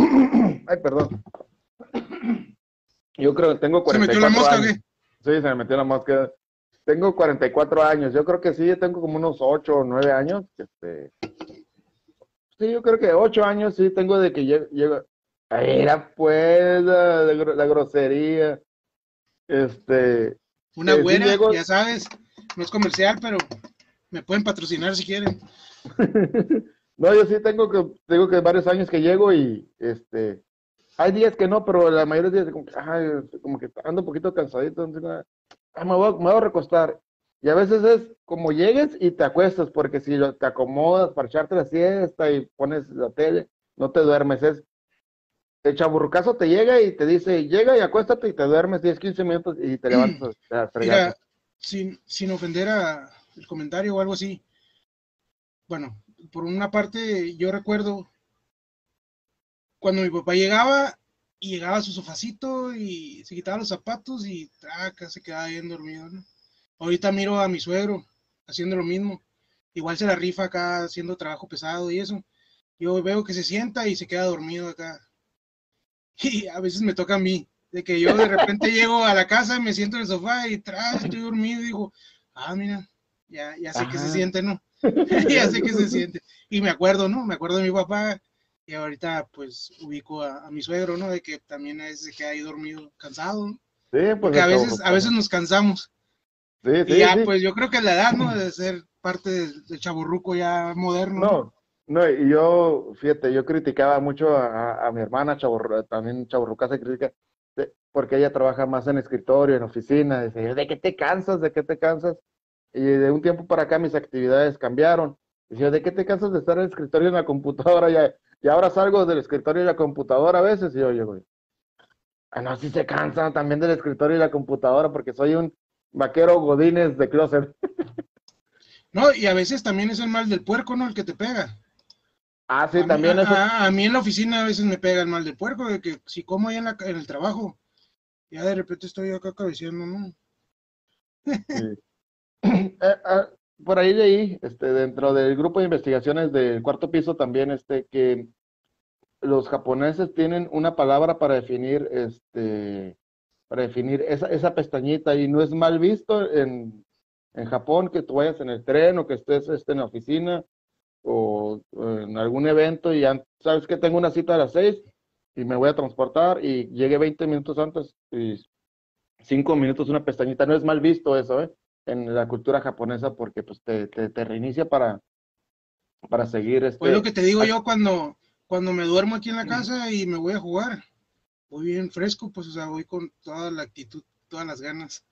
Speaker 1: Ay, perdón. Yo creo que tengo
Speaker 2: ¿Se
Speaker 1: 44
Speaker 2: metió la mosca
Speaker 1: años.
Speaker 2: qué?
Speaker 1: Sí, se me metió la mosca. Tengo 44 años. Yo creo que sí, tengo como unos 8 o 9 años. Este, sí, yo creo que 8 años sí tengo de que lle- llego. Era pues la, la gro- la grosería. Este,
Speaker 2: Una
Speaker 1: Eh, sí
Speaker 2: güera,
Speaker 1: llego-
Speaker 2: ya sabes, no es comercial, pero me pueden patrocinar si quieren.
Speaker 1: No, yo sí tengo que, tengo que varios años que llego y este, hay días que no, pero la mayoría de días como que, ay, como que ando un poquito cansadito, entonces, ah, me, voy, a- me voy a recostar. Y a veces es como llegues y te acuestas, porque si te acomodas para echarte la siesta y pones la tele, no te duermes, es el chaburrucazo te llega y te dice, llega y acuéstate y te duermes 10, 15 minutos y te levantas a
Speaker 2: Mira, sin, sin ofender a el comentario o algo así. Bueno, por una parte, yo recuerdo cuando mi papá llegaba y llegaba a su sofacito y se quitaba los zapatos y traca, se quedaba bien dormido, ¿no? Ahorita miro a mi suegro haciendo lo mismo. Igual se la rifa acá haciendo trabajo pesado y eso. Yo veo que se sienta y se queda dormido acá. Y a veces me toca a mí, de que yo de repente llego a la casa, me siento en el sofá y tras, estoy dormido y digo, ah, mira, ya, ya sé que se siente, ¿no? ya sé que se siente. Y me acuerdo, ¿no? Me acuerdo de mi papá y ahorita pues ubico a, mi suegro, ¿no? De que también a veces se queda ahí dormido, cansado. ¿no? Sí, pues. Porque a veces, a veces nos cansamos. Sí, sí, y ya, pues yo creo que la edad, ¿no? De ser parte del, del chaburruco ya moderno.
Speaker 1: No, no, y yo, fíjate, yo criticaba mucho a, mi hermana, Chaburro, también Chaburruca se critica, porque ella trabaja más en escritorio, en oficina. Dice, ¿de qué te cansas? ¿De qué te cansas? Y de un tiempo para acá mis actividades cambiaron. Dice, ¿de qué te cansas de estar en el escritorio en la computadora? Ya, y ahora salgo del escritorio y la computadora a veces y yo llego. Ah, no, sí se cansan también del escritorio y la computadora porque soy un vaquero godines de closet.
Speaker 2: No, y a veces también es el mal del puerco, ¿no? El que te pega.
Speaker 1: Ah, sí, también
Speaker 2: eso. A, mí en la oficina a veces me pega el mal del puerco, de que si como ahí en, la, en el trabajo, ya de repente estoy acá cabeceando, ¿no?
Speaker 1: Ah, por ahí de ahí, este, dentro del grupo de investigaciones del cuarto piso también, este, que los japoneses tienen una palabra para definir, este, para definir esa, pestañita y no es mal visto en, en Japón que tú vayas en el tren o que estés este, en la oficina o en algún evento y sabes que tengo una cita a las seis y me voy a transportar y llegué 20 minutos antes y cinco minutos una pestañita. No es mal visto eso, ¿eh? En la cultura japonesa porque pues te, te, reinicia para, para seguir. Este,
Speaker 2: pues lo que te digo yo cuando, cuando me duermo aquí en la casa y me voy a jugar. Voy bien fresco, pues o sea, voy con toda la actitud, todas las ganas.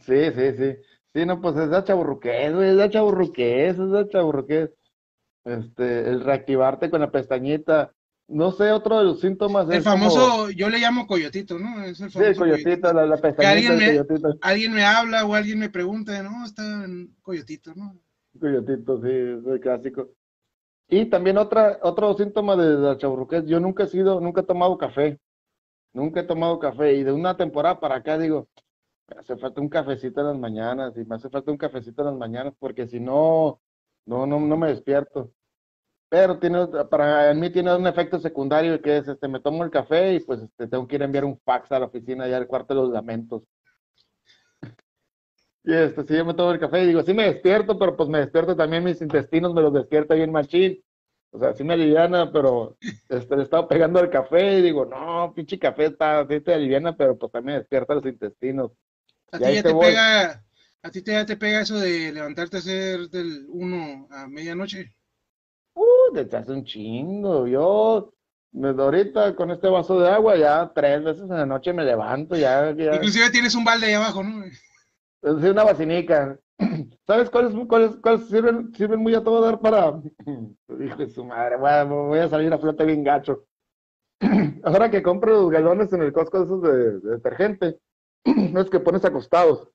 Speaker 1: Sí, sí, sí. Sí, no, pues es de chaburruqués, es de chaburruqués, es de chaburruqués este, el reactivarte con la pestañita. No sé, otro de los síntomas
Speaker 2: El famoso, yo le llamo coyotito, ¿no? Es el
Speaker 1: famoso sí, coyotito, La, pestañita.
Speaker 2: alguien me, alguien me habla o alguien me pregunta, no, está en coyotito, ¿no?
Speaker 1: Coyotito, sí, es el clásico. Y también otra, otro síntoma de la chaburruqués, yo nunca he sido, nunca he tomado café. Nunca he tomado café. Y de una temporada para acá digo, me hace falta un cafecito en las mañanas, y me hace falta un cafecito en las mañanas, porque si no, no, no, no me despierto. Pero tiene, para mí tiene un efecto secundario que es, este, me tomo el café y pues este, tengo que ir a enviar un fax a la oficina ya al cuarto de los lamentos. Y este, si yo me tomo el café y digo, sí me despierto, pero pues me despierto también mis intestinos, me los despierta bien machín. O sea, sí me aliviana, pero este, le estaba pegando al café y digo, no, pinche café está, sí te aliviana, pero pues también despierta los intestinos.
Speaker 2: A ti ya te, pega, a ti te, te pega eso de levantarte a hacer del 1 a medianoche.
Speaker 1: Uh, desde hace un chingo. Yo, desde ahorita con este vaso de agua, ya tres veces en la noche me levanto. Ya,
Speaker 2: Inclusive tienes un balde ahí abajo, ¿no? Es
Speaker 1: una vacinica. ¿Sabes cuáles, cuáles, cuáles sirven, sirven muy a todo dar para. Hijo de su madre, voy a, salir a flote bien gacho. Ahora que compro los galones en el Costco esos de, de detergente, no es que pones acostados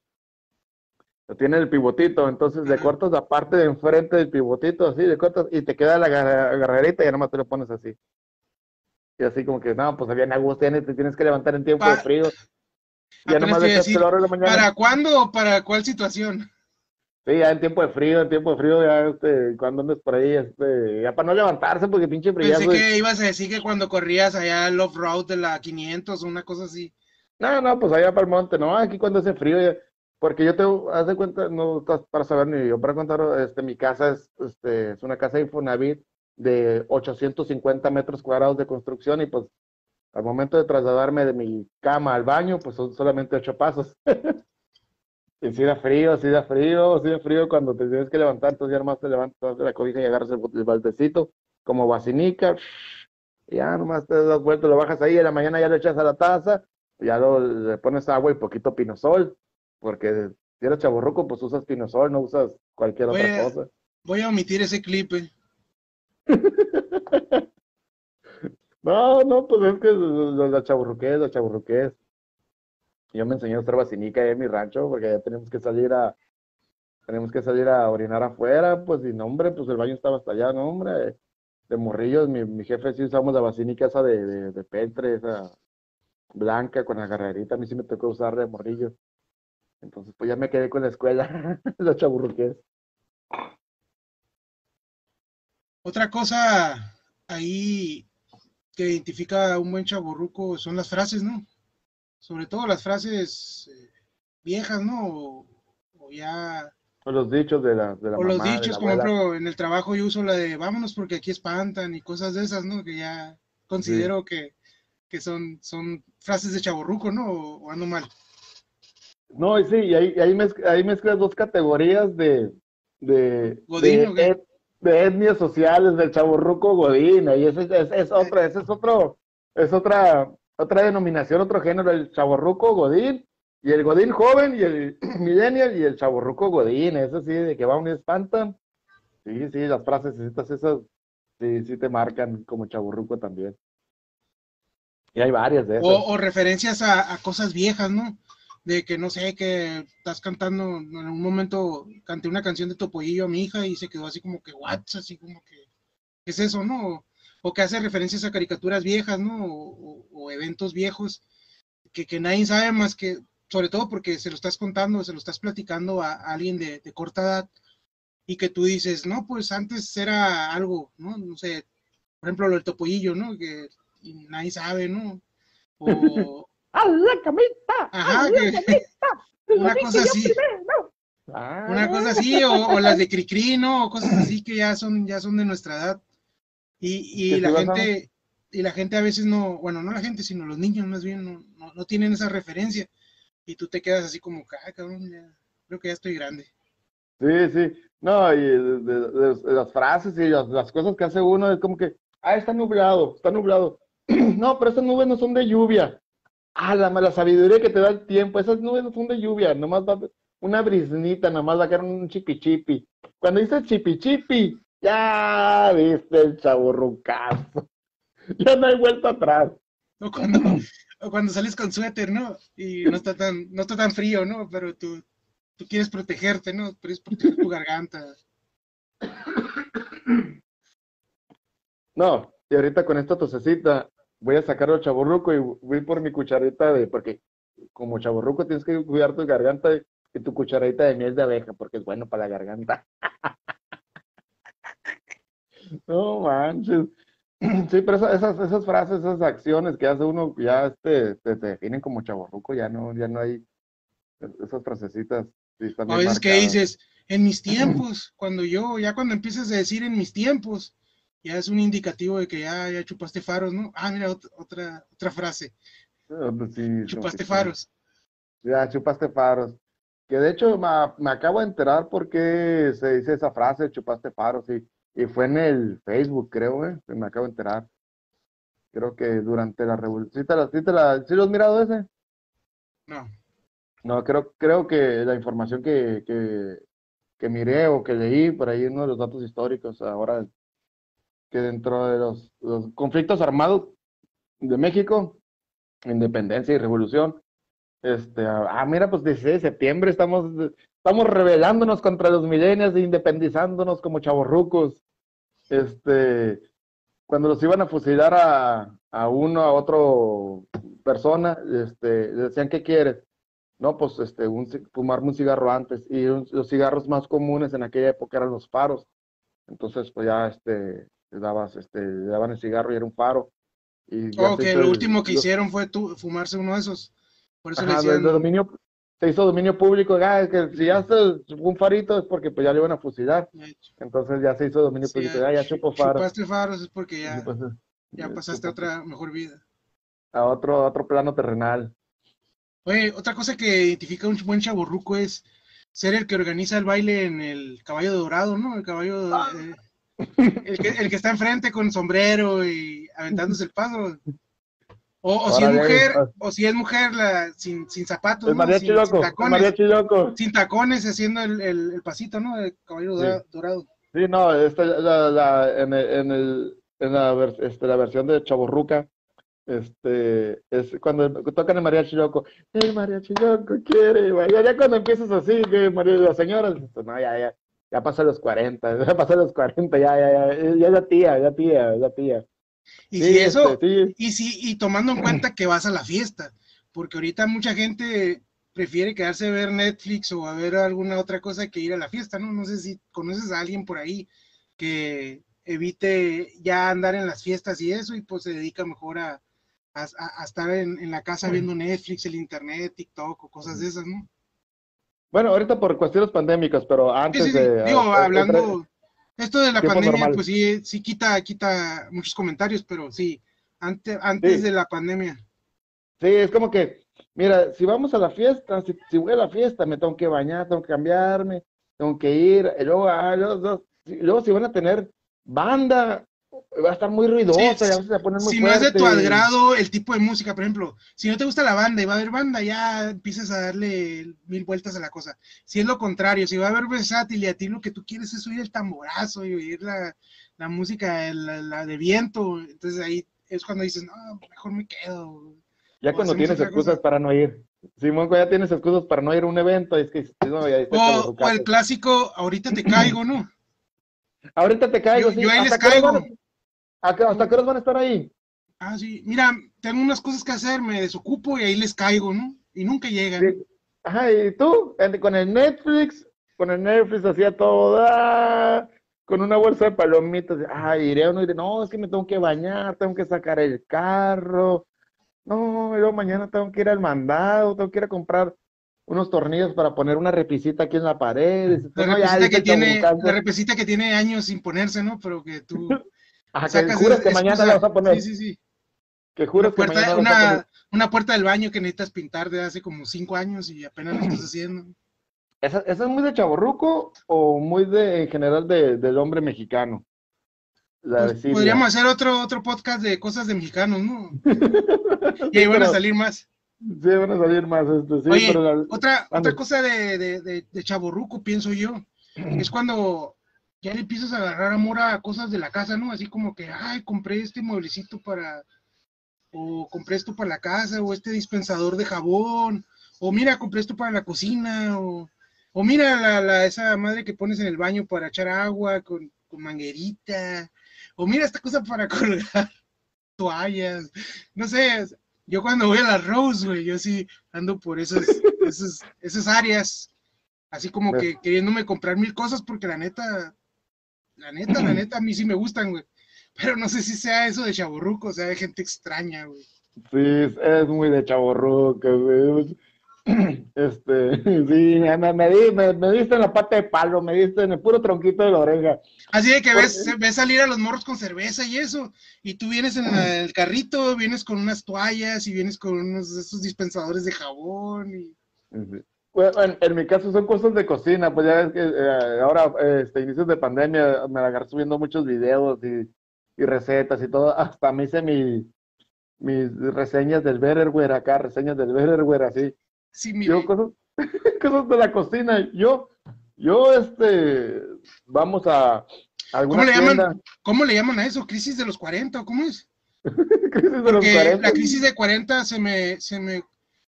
Speaker 1: tiene el pivotito, entonces le cortas la parte de enfrente del pivotito, así, le cortas y te queda la garrerita y ya nomás te lo pones así. Y así como que, no, pues había angustia, te tienes que levantar en tiempo de frío.
Speaker 2: Ya nomás decir, la mañana. ¿Para cuándo o para cuál situación?
Speaker 1: Sí, ya en tiempo de frío, en tiempo de frío, ya este, cuando andes por ahí, este, ya para no levantarse, porque pinche frío.
Speaker 2: Pensé que ibas a decir que cuando corrías allá el off-road de la 500 o una cosa así.
Speaker 1: No, no, pues allá para el monte, no, aquí cuando hace frío ya porque yo te, haz de cuenta, no estás para saber ni yo para contar, este, mi casa es, este, es una casa de Infonavit de 850 metros cuadrados de construcción y pues al momento de trasladarme de mi cama al baño, pues son solamente ocho pasos. y si da frío, si da frío, si da frío cuando te tienes que levantar, entonces ya nomás te levantas de la cobija y agarras el, el baldecito como vacinica, ya nomás te das vuelta, lo bajas ahí, en la mañana ya le echas a la taza, ya lo, le pones agua y poquito pinosol, porque si eres chaborroco, pues usas pinosol, no usas cualquier otra cosa.
Speaker 2: Voy a omitir ese clip. Eh.
Speaker 1: No, no, pues es que la chaburruqués, la chaburruqués. Yo me enseñé a usar vacinica en mi rancho porque ya tenemos que salir a tenemos que salir a orinar afuera, pues y no, hombre, pues el baño estaba hasta allá, no, hombre, de morrillos, mi, mi jefe sí usamos la vacinica esa de, de, de peltre, esa blanca con la garrerita, a mí sí me tocó usar de morrillos. Entonces, pues ya me quedé con la escuela, la chaburruqués.
Speaker 2: Otra cosa ahí que identifica a un buen chaburruco son las frases, ¿no? Sobre todo las frases eh, viejas, ¿no? O, o ya...
Speaker 1: O los dichos de la, de la
Speaker 2: O los
Speaker 1: mamá,
Speaker 2: dichos, por ejemplo, en el trabajo yo uso la de vámonos porque aquí espantan y cosas de esas, ¿no? Que ya considero que, que son, son frases de chaburruco, ¿no? O, o ando mal.
Speaker 1: No, y sí, y ahí, ahí, mezc- ahí mezclas dos categorías de, de,
Speaker 2: Godín,
Speaker 1: de, et- de etnias sociales, del chaburruco Godín, y ese, es, es otro, ese es otro, es otra, otra denominación, otro género, el chaburruco Godín, y el Godín joven, y el millennial, y el chaburruco Godín, eso sí, de que va un espantan, sí, sí, las frases esas, sí, sí te marcan como chaburruco también. Y hay varias de esas.
Speaker 2: O, o referencias a, a cosas viejas, ¿no? De que no sé, que estás cantando, en un momento canté una canción de Topollillo a mi hija y se quedó así como que, what, así como que, ¿qué es eso, no? O, que hace referencias a caricaturas viejas, ¿no? O, o- o eventos viejos que, que nadie sabe más que, sobre todo porque se lo estás contando, se lo estás platicando a, a alguien de, de corta edad y que tú dices, no, pues antes era algo, ¿no? No sé, por ejemplo, lo del Topollillo, ¿no? Que y nadie sabe, ¿no? O,
Speaker 1: ¡A la camita!
Speaker 2: Ajá,
Speaker 1: ¡A la
Speaker 2: que-
Speaker 1: camita!
Speaker 2: una cosa así.
Speaker 1: Ah.
Speaker 2: una cosa así, o, o las de Cricri, ¿no? O cosas así que ya son, ya son de nuestra edad. Y, y la
Speaker 1: te vas a-
Speaker 2: gente, y la gente a veces no, bueno, no la gente, sino los niños más bien, no, no, no tienen esa referencia. Y tú te quedas así como, ah, cabrón, ya, creo que ya estoy grande.
Speaker 1: Sí, sí. No, y de, de- de- de las frases y las, las cosas que hace uno es como que, ah, está nublado, está nublado. No, pero esas nubes no son de lluvia. Ah, la mala sabiduría que te da el tiempo, esas nubes son de lluvia, nomás va una brisnita, nomás va a caer un chipi chipi. Cuando dices chipi chipi, ya viste el chaburrucazo. Ya no hay vuelta atrás.
Speaker 2: O cuando, o cuando sales con suéter, ¿no? Y no está tan, no está tan frío, ¿no? Pero tú, tú quieres protegerte, ¿no? Quieres proteger tu garganta.
Speaker 1: No, y ahorita con esta tosecita voy a sacar el chaburruco y voy por mi cucharita de, porque como chaburruco tienes que cuidar tu garganta y, tu cucharadita de miel de abeja, porque es bueno para la garganta. No manches. Sí, pero esa- esas, esas frases, esas acciones que hace uno, ya este, te, te definen como chaburruco, ya no, ya no hay esas frasecitas. sí,
Speaker 2: a veces que dices, en mis tiempos, cuando yo, ya cuando empiezas a decir en mis tiempos, ya es un indicativo de que ya, ya chupaste faros, ¿no? Ah, mira, ot- otra, otra frase,
Speaker 1: Ah, pues sí,
Speaker 2: chupaste
Speaker 1: que sí.
Speaker 2: faros.
Speaker 1: Ya, chupaste faros. Que de hecho me, me acabo de enterar por qué se dice esa frase, chupaste faros, y, y fue en el Facebook, creo, eh, me acabo de enterar. Creo que durante la revolución. ¿Sí, te la, sí, te la- sí lo has mirado ese?
Speaker 2: No,
Speaker 1: No, creo, creo que la información que, que, que miré o que leí por ahí, uno de los datos históricos, ahora que dentro de los, conflictos armados de México, independencia y revolución, este, ah, mira, pues 16 de septiembre estamos, estamos rebelándonos contra los milenios e independizándonos como chavorrucos. Este, cuando los iban a fusilar a, a uno, a otro persona, este, decían, ¿qué quieres? No, pues este, un, fumarme un cigarro antes. Y un- los cigarros más comunes en aquella época eran los faros. Entonces, pues ya este, le dabas, este, le daban el cigarro y era un faro. Y ya
Speaker 2: o
Speaker 1: se
Speaker 2: que lo
Speaker 1: el-
Speaker 2: último que hicieron fue tú, fumarse uno de esos. Por eso le
Speaker 1: Ajá,
Speaker 2: decían,
Speaker 1: de dominio, se hizo dominio público. Ah, que si ya se un farito es porque pues ya le iban a fusilar.
Speaker 2: eh,
Speaker 1: Entonces ya se hizo dominio
Speaker 2: sí,
Speaker 1: público. Ah, ya
Speaker 2: chu-
Speaker 1: chupo faro.
Speaker 2: chupaste faros es porque ya,
Speaker 1: pues,
Speaker 2: ya
Speaker 1: eh,
Speaker 2: pasaste a otra mejor vida.
Speaker 1: a otro, a otro plano terrenal.
Speaker 2: Oye, otra cosa que identifica a un buen chaborruco es ser el que organiza el baile en el caballo dorado, ¿no? El caballo, eh, el, que, el que está enfrente con sombrero y aventándose el paso. O, o si es mujer,
Speaker 1: ah.
Speaker 2: o si es mujer la, sin, sin zapatos,
Speaker 1: El
Speaker 2: ¿no? sin, sin tacones, sin tacones haciendo el, el- el pasito, ¿no? El
Speaker 1: Sí.
Speaker 2: dora- dorado.
Speaker 1: Sí, no, esta, la, la- en, el, en, el, en la, este, la versión de Chaborruca, este, es cuando tocan el mariachi loco, el mariachi loco quiere, ya, ya cuando empiezas así, que las señoras, no, ya, ya, ya pasa los 40, ya pasa los 40, ya, ya, ya, ya, ya tía, ya tía, ya tía.
Speaker 2: Y si eso, este, y si, y tomando en cuenta que vas a la fiesta, porque ahorita mucha gente prefiere quedarse a ver Netflix o a ver alguna otra cosa que ir a la fiesta, ¿no? No sé si conoces a alguien por ahí que evite ya andar en las fiestas y eso y pues se dedica mejor a, a, estar en, la casa viendo Netflix, el internet, TikTok o cosas de esas, ¿no?
Speaker 1: Bueno, ahorita por cuestiones pandémicas, pero antes de...
Speaker 2: Digo, hablando... Esto de la pandemia, pues sí, sí quita, quita muchos comentarios, pero sí, antes, antes de la pandemia.
Speaker 1: Sí, es como que, mira, si vamos a la fiesta, si, voy a la fiesta, me tengo que bañar, tengo que cambiarme, tengo que ir, y luego, ah, luego, luego si van a tener banda, va a estar muy ruidosa, ya se muy
Speaker 2: Si no es de tu agrado el tipo de música, por ejemplo, si no te gusta la banda y va a haber banda, ya empiezas a darle mil vueltas a la cosa. Si es lo contrario, si va a haber versátil y a ti lo que tú quieres es oír el tamborazo y oír la, la música, la, de viento, entonces ahí es cuando dices, no, mejor me quedo.
Speaker 1: Ya cuando tienes excusas para no ir. Simón, ya tienes excusas para no ir a un evento, es que no, ya
Speaker 2: o, o el clásico, ahorita te caigo, ¿no?
Speaker 1: Ahorita te caigo,
Speaker 2: yo, ahí les caigo.
Speaker 1: ¿Hasta qué horas van a estar ahí?
Speaker 2: Ah, sí. Mira, tengo unas cosas que hacer, me desocupo y ahí les caigo, ¿no? Y nunca llegan.
Speaker 1: Ajá, ¿y tú? Con el Netflix, con el Netflix hacía todo, con una bolsa de palomitas. Ah, iré uno y dice, no, es que me tengo que bañar, tengo que sacar el carro. No, yo mañana tengo que ir al mandado, tengo que ir a comprar unos tornillos para poner una repisita aquí en la pared.
Speaker 2: La, repisita, que tiene, la repisita que tiene años sin ponerse, ¿no? Pero que tú
Speaker 1: Ajá, que juras que mañana la vas a poner.
Speaker 2: Sí, sí, sí.
Speaker 1: Que juras
Speaker 2: una puerta, que mañana una, puerta del baño que necesitas pintar de hace como cinco años y apenas lo estás haciendo.
Speaker 1: ¿Esa, es muy de chaborruco o muy de, en general de, del hombre mexicano?
Speaker 2: Pues, podríamos hacer otro, otro podcast de cosas de mexicanos, ¿no? y ahí van a salir más.
Speaker 1: Sí, van a salir más. Este, sí,
Speaker 2: Oye, otra, otra cosa de, de, de chaborruco, pienso yo, es cuando ya le empiezas a agarrar amor a cosas de la casa, ¿no? Así como que, ay, compré este mueblecito para, o compré esto para la casa, o este dispensador de jabón, o mira, compré esto para la cocina, o, o mira la, la, esa madre que pones en el baño para echar agua con, con manguerita, o mira esta cosa para colgar toallas, no sé, yo cuando voy a la Rose, güey, yo sí ando por esas, esas, esas áreas, así como que queriéndome comprar mil cosas porque la neta, la neta, la neta, a mí sí me gustan, güey. Pero no sé si sea eso de chaborruco, o sea, de gente extraña, güey.
Speaker 1: Sí, es muy de chaborruco, güey. Este, sí, me, me, di, me, diste en la pata de palo, me diste en el puro tronquito de la oreja.
Speaker 2: Así de que ves, ves salir a los morros con cerveza y eso, y tú vienes en el carrito, vienes con unas toallas y vienes con unos esos dispensadores de jabón y...
Speaker 1: Bueno, en, mi caso son cosas de cocina, pues ya ves que eh, ahora, este, inicios de pandemia, me agarré subiendo muchos videos y, recetas y todo, hasta me hice mi, mis reseñas del Betterware acá, reseñas del Betterware así.
Speaker 2: Sí, mire.
Speaker 1: cosas, cosas de la cocina, yo, yo, este, vamos a,
Speaker 2: ¿Cómo le, llaman, ¿Cómo le llaman a eso? ¿Crisis de los 40 o cómo es?
Speaker 1: crisis de los 40.
Speaker 2: La crisis de 40 se me, se me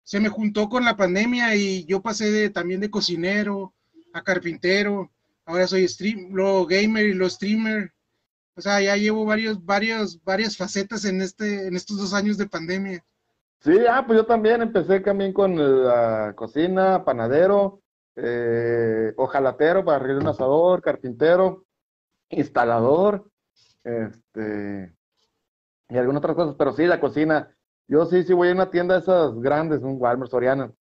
Speaker 2: se me juntó con la pandemia y yo pasé de, también de cocinero a carpintero, ahora soy lo gamer y lo streamer. O sea, ya llevo varios, varios, varias facetas en este, en estos dos años de pandemia.
Speaker 1: Sí, ah, pues yo también empecé también con la cocina, panadero, eh, ojalatero para abrir un asador, carpintero, instalador, este, y algunas otras cosas, pero sí, la cocina, yo sí, sí voy a una tienda de esas grandes, un Walmart, Soriana.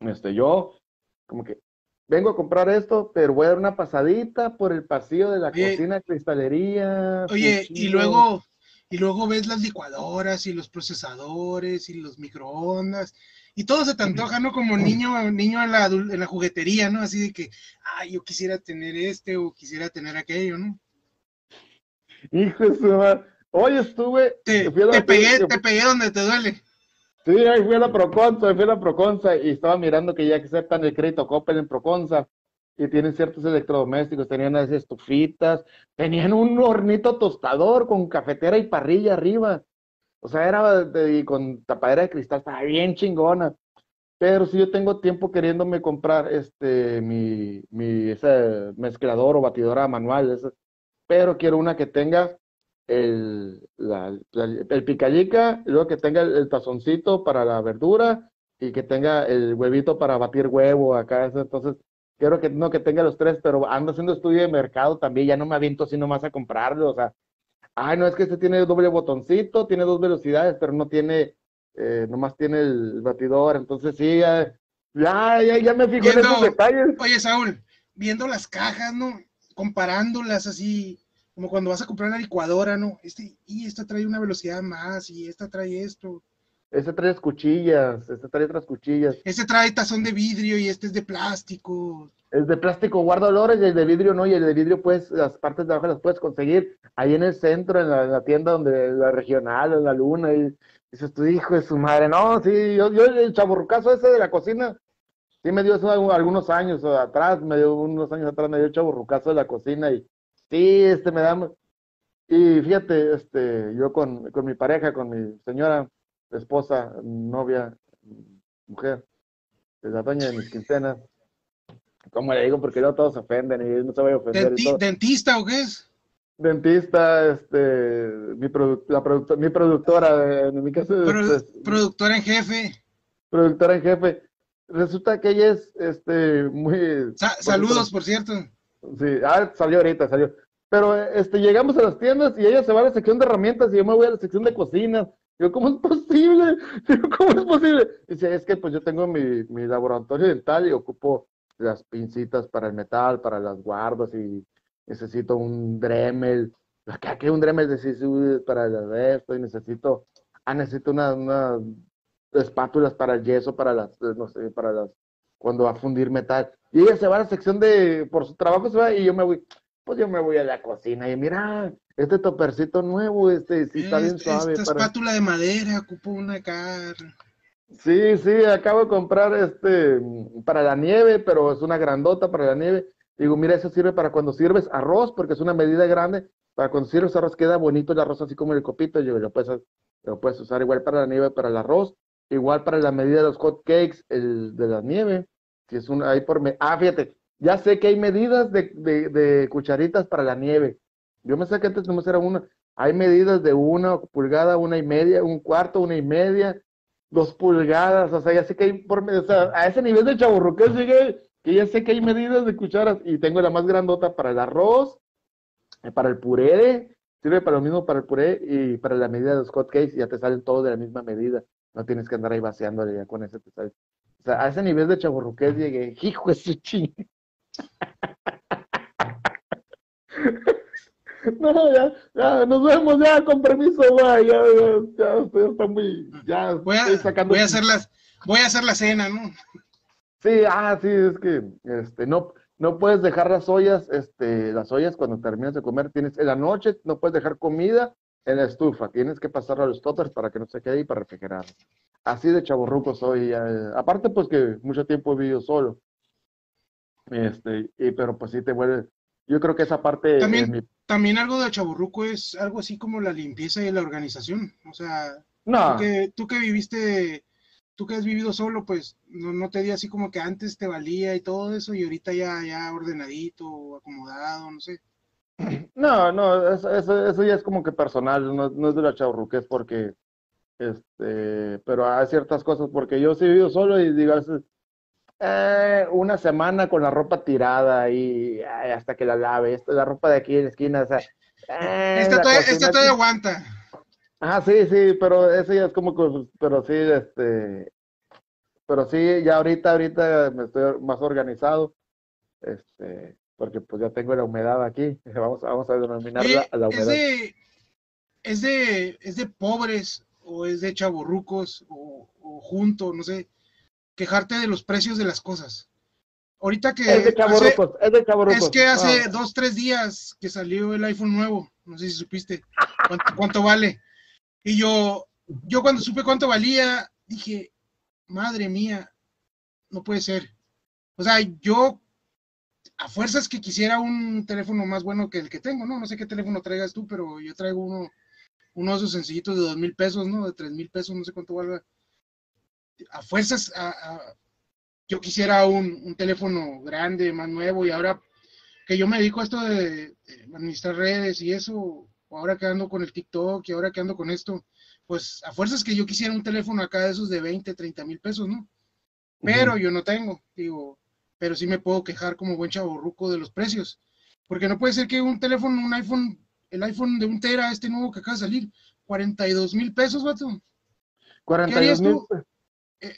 Speaker 1: Este, yo, como que, vengo a comprar esto, pero voy a dar una pasadita por el pasillo de la cocina, cristalería.
Speaker 2: Oye, y luego, y luego ves las licuadoras y los procesadores y los microondas y todo se te antoja, ¿no? Como niño, niño en la, en la juguetería, ¿no? Así de que, ay, yo quisiera tener este o quisiera tener aquello, ¿no?
Speaker 1: Hijo de su Hoy estuve.
Speaker 2: Te, pegué, te pegué donde te duele.
Speaker 1: Sí, ahí fui a la Proconza, fui a la Proconza y estaba mirando que ya aceptan el crédito Coppel en Proconza. y tienen ciertos electrodomésticos, tenían esas estufitas, tenían un hornito tostador con cafetera y parrilla arriba. O sea, era de, con tapadera de cristal, estaba bien chingona. Pero si yo tengo tiempo queriéndome comprar este mi, mi ese mezclador o batidora manual, pero quiero una que tenga el, la, el picallica, luego que tenga el, tazoncito para la verdura y que tenga el huevito para batir huevo acá. Entonces, quiero que no que tenga los tres, pero ando haciendo estudio de mercado también, ya no me aviento así nomás a comprarlo, o sea, ay, no es que este tiene doble botoncito, tiene dos velocidades, pero no tiene, eh, nomás tiene el batidor, entonces sí, ya, ya, ya, me fijo en esos detalles.
Speaker 2: Oye, Saúl, viendo las cajas, ¿no? Comparándolas así, como cuando vas a comprar una licuadora, ¿no? Este, y esta trae una velocidad más, y esta trae esto.
Speaker 1: Este trae cuchillas, este trae otras cuchillas.
Speaker 2: Este trae tazón de vidrio y este es de plástico.
Speaker 1: Es de plástico guarda olores y el de vidrio no, y el de vidrio pues las partes de abajo las puedes conseguir ahí en el centro, en la, tienda donde la regional, en la luna, y dices tu hijo de su madre, no, sí, yo, yo el chaburrucazo ese de la cocina, sí me dio eso algunos años atrás, me dio unos años atrás, me dio el chaburrucazo de la cocina y sí, este me da, y fíjate, este, yo con, con mi pareja, con mi señora, esposa, novia, mujer, la doña de mis quincenas. ¿Cómo le digo? Porque no todos se ofenden y no se voy a ofender.
Speaker 2: ¿Dentista o qué es?
Speaker 1: Dentista, este, mi, la mi productora, en mi caso.
Speaker 2: Este, productora en jefe.
Speaker 1: Productora en jefe. Resulta que ella es, este, muy.
Speaker 2: saludos, por cierto.
Speaker 1: Sí, ah, salió ahorita, salió. Pero, este, llegamos a las tiendas y ella se va a la sección de herramientas y yo me voy a la sección de cocina yo, ¿cómo es posible? ¿cómo es posible? Dice, es que pues yo tengo mi, mi laboratorio dental y ocupo las pincitas para el metal, para las guardas y necesito un Dremel. ¿Qué un Dremel necesito para el esto? Y necesito, ah, necesito una, una espátulas para el yeso, para las, no sé, para las, cuando va a fundir metal. Y ella se va a la sección de, por su trabajo se va y yo me voy, pues yo me voy a la cocina y mira, este topercito nuevo, este sí está bien suave.
Speaker 2: Esta espátula de madera, ocupo una cara.
Speaker 1: Sí, sí, acabo de comprar este para la nieve, pero es una grandota para la nieve. Digo, mira, eso sirve para cuando sirves arroz, porque es una medida grande. Para cuando sirves arroz queda bonito el arroz así como el copito. Yo lo puedes, lo puedes usar igual para la nieve, para el arroz, igual para la medida de los hot cakes, el de la nieve. Si es una, ahí por me... Ah, fíjate, ya sé que hay medidas de, de, cucharitas para la nieve. Yo me sé que antes nomás era una. Hay medidas de una pulgada, una y media, un cuarto, una y media, dos pulgadas. O sea, ya sé que hay por o sea, a ese nivel de chaburruque sigue que ya sé que hay medidas de cucharas y tengo la más grandota para el arroz, eh, para el puré, sirve para lo mismo para el puré y para la medida de los hotcakes, ya te salen todos de la misma medida. No tienes que andar ahí vaciándole ya con ese te O sea, a ese nivel de chaburruqués llegué, hijo de su ching. No, ya, ya, nos vemos ya, con permiso, ya, ya, ya, está muy, ya,
Speaker 2: voy a, voy a hacer las, voy a hacer la cena, ¿no?
Speaker 1: Sí, ah, sí, es que, este, no, no puedes dejar las ollas, este, las ollas cuando terminas de comer, tienes, en la noche no puedes dejar comida en la estufa, tienes que pasarla a los toppers para que no se quede ahí para refrigerar. Así de chaborruco soy, aparte pues que mucho tiempo he vivido solo, este, y, pero pues sí te vuelve, yo creo que esa parte...
Speaker 2: También, también algo de chaburruco es algo así como la limpieza y la organización, o sea,
Speaker 1: no.
Speaker 2: tú, que, tú que viviste, tú que has vivido solo, pues no, no te di así como que antes te valía y todo eso y ahorita ya, ya ordenadito, acomodado, no sé.
Speaker 1: No, no, eso, eso, ya es como que personal, no, no es de la chaburruquez porque, este, pero hay ciertas cosas, porque yo sí he vivido solo y digo, eh, una semana con la ropa tirada y hasta que la lave. Esta, la ropa de aquí en la esquina, o sea.
Speaker 2: Eh, esta, todavía, aguanta.
Speaker 1: Ah, sí, sí, pero eso ya es como que, pero sí, este, pero sí, ya ahorita, ahorita me estoy más organizado, este, porque pues ya tengo la humedad aquí, vamos, vamos a denominarla la humedad.
Speaker 2: ¿Es de, es de, es de pobres o es de chaburrucos o, o junto, no sé, quejarte de los precios de las cosas. Ahorita que...
Speaker 1: Es de hace, es de
Speaker 2: Es que hace ah. dos, tres días que salió el iPhone nuevo, no sé si supiste cuánto, vale. Y yo, yo cuando supe cuánto valía, dije, madre mía, no puede ser. O sea, yo a fuerzas que quisiera un teléfono más bueno que el que tengo, ¿no? No sé qué teléfono traigas tú, pero yo traigo uno, uno de esos sencillitos de dos mil pesos, ¿no? De tres mil pesos, no sé cuánto valga. A fuerzas, yo quisiera un, teléfono grande, más nuevo, y ahora que yo me dedico a esto de, administrar redes y eso, o ahora que ando con el TikTok y ahora que ando con esto, pues a fuerzas que yo quisiera un teléfono acá de esos de 20, 30 mil pesos, ¿no? Pero yo no tengo, digo, pero sí me puedo quejar como buen chaborruco de los precios. Porque no puede ser que un teléfono, un iPhone, el iPhone de un tera, este nuevo que acaba de salir, 42 mil pesos, vato. 42 mil.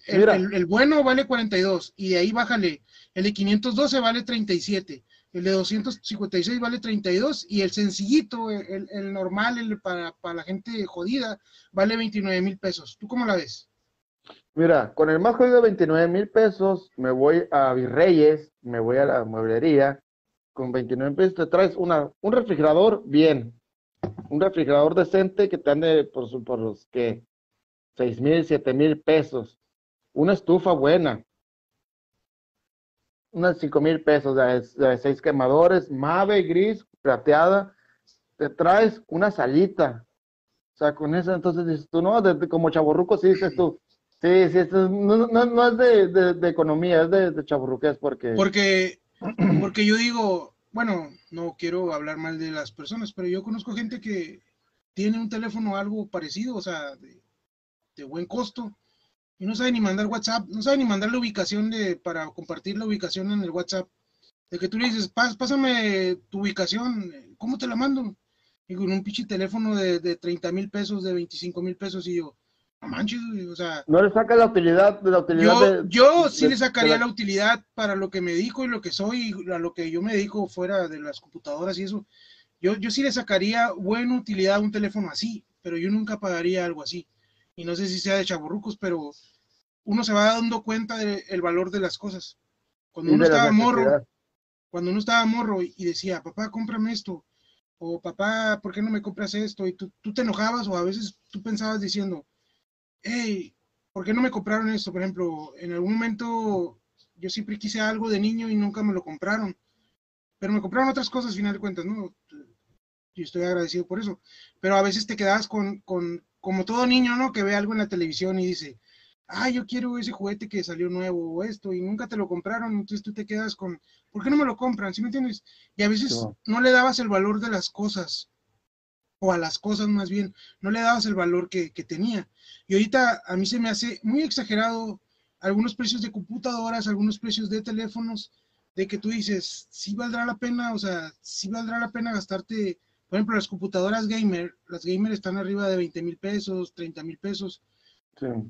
Speaker 2: El, el, el, bueno vale 42 y de ahí bájale. El de 512 vale 37, el de 256 vale 32 y el sencillito, el, el normal, el para, para, la gente jodida, vale 29 mil pesos. ¿Tú cómo la ves?
Speaker 1: Mira, con el más jodido de 29 mil pesos, me voy a Virreyes, me voy a la mueblería, con 29 mil pesos te traes una, un refrigerador bien, un refrigerador decente que te ande por, por los que 6 mil, 7 mil pesos, una estufa buena, unas 5 mil pesos de, 6 quemadores, mave gris, plateada, te traes una salita, o sea, con eso entonces dices tú, no, como chaborruco sí dices tú, Sí, sí, esto no, no, no es de, de, economía, es de, de chaburruqués porque...
Speaker 2: Porque, porque yo digo, bueno, no quiero hablar mal de las personas, pero yo conozco gente que tiene un teléfono algo parecido, o sea, de, de buen costo, y no sabe ni mandar WhatsApp, no sabe ni mandar la ubicación de, para compartir la ubicación en el WhatsApp. De que tú le dices, pásame tu ubicación, ¿cómo te la mando? Y con un pinche teléfono de, de 30 mil pesos, de 25 mil pesos, y yo, no o sea.
Speaker 1: No le saca la utilidad de la utilidad.
Speaker 2: Yo, sí le sacaría la... utilidad para lo que me dedico y lo que soy, y a lo que yo me dedico fuera de las computadoras y eso. Yo, yo sí le sacaría buena utilidad a un teléfono así, pero yo nunca pagaría algo así. Y no sé si sea de chaburrucos, pero uno se va dando cuenta del valor de las cosas. Cuando uno estaba morro, cuando uno estaba morro y decía, papá, cómprame esto, o papá, ¿por qué no me compras esto? Y tú, tú te enojabas o a veces tú pensabas diciendo, hey, ¿por qué no me compraron esto? Por ejemplo, en algún momento yo siempre quise algo de niño y nunca me lo compraron, pero me compraron otras cosas, al final de cuentas, ¿no? Y estoy agradecido por eso. Pero a veces te quedas con, con, como todo niño, ¿no? Que ve algo en la televisión y dice, ah, yo quiero ese juguete que salió nuevo o esto, y nunca te lo compraron, entonces tú te quedas con, ¿por qué no me lo compran? ¿Sí me entiendes? Y a veces no le dabas el valor de las cosas o a las cosas más bien, no le dabas el valor que, tenía. Y ahorita a mí se me hace muy exagerado algunos precios de computadoras, algunos precios de teléfonos, de que tú dices, sí valdrá la pena, o sea, sí valdrá la pena gastarte, por ejemplo, las computadoras gamer, las gamer están arriba de 20 mil pesos, 30 mil pesos.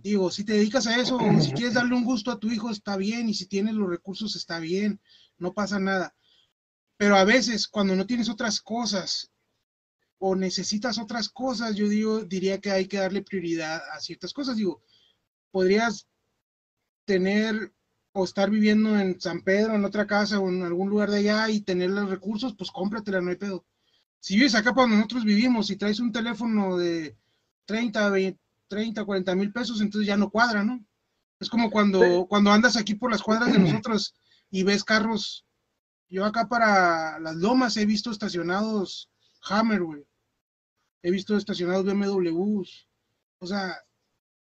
Speaker 2: Digo, si te dedicas a eso, o si quieres darle un gusto a tu hijo, está bien, y si tienes los recursos, está bien, no pasa nada. Pero a veces, cuando no tienes otras cosas o necesitas otras cosas, yo digo, diría que hay que darle prioridad a ciertas cosas. Digo, podrías tener o estar viviendo en San Pedro, en otra casa o en algún lugar de allá y tener los recursos, pues cómpratela, no hay pedo. Si vives acá para nosotros vivimos y traes un teléfono de 30, 20, 30, 40 mil pesos, entonces ya no cuadra, ¿no? Es como cuando, cuando andas aquí por las cuadras de nosotros y ves carros. Yo acá para las lomas he visto estacionados Hammer, güey he visto estacionados BMWs, o sea,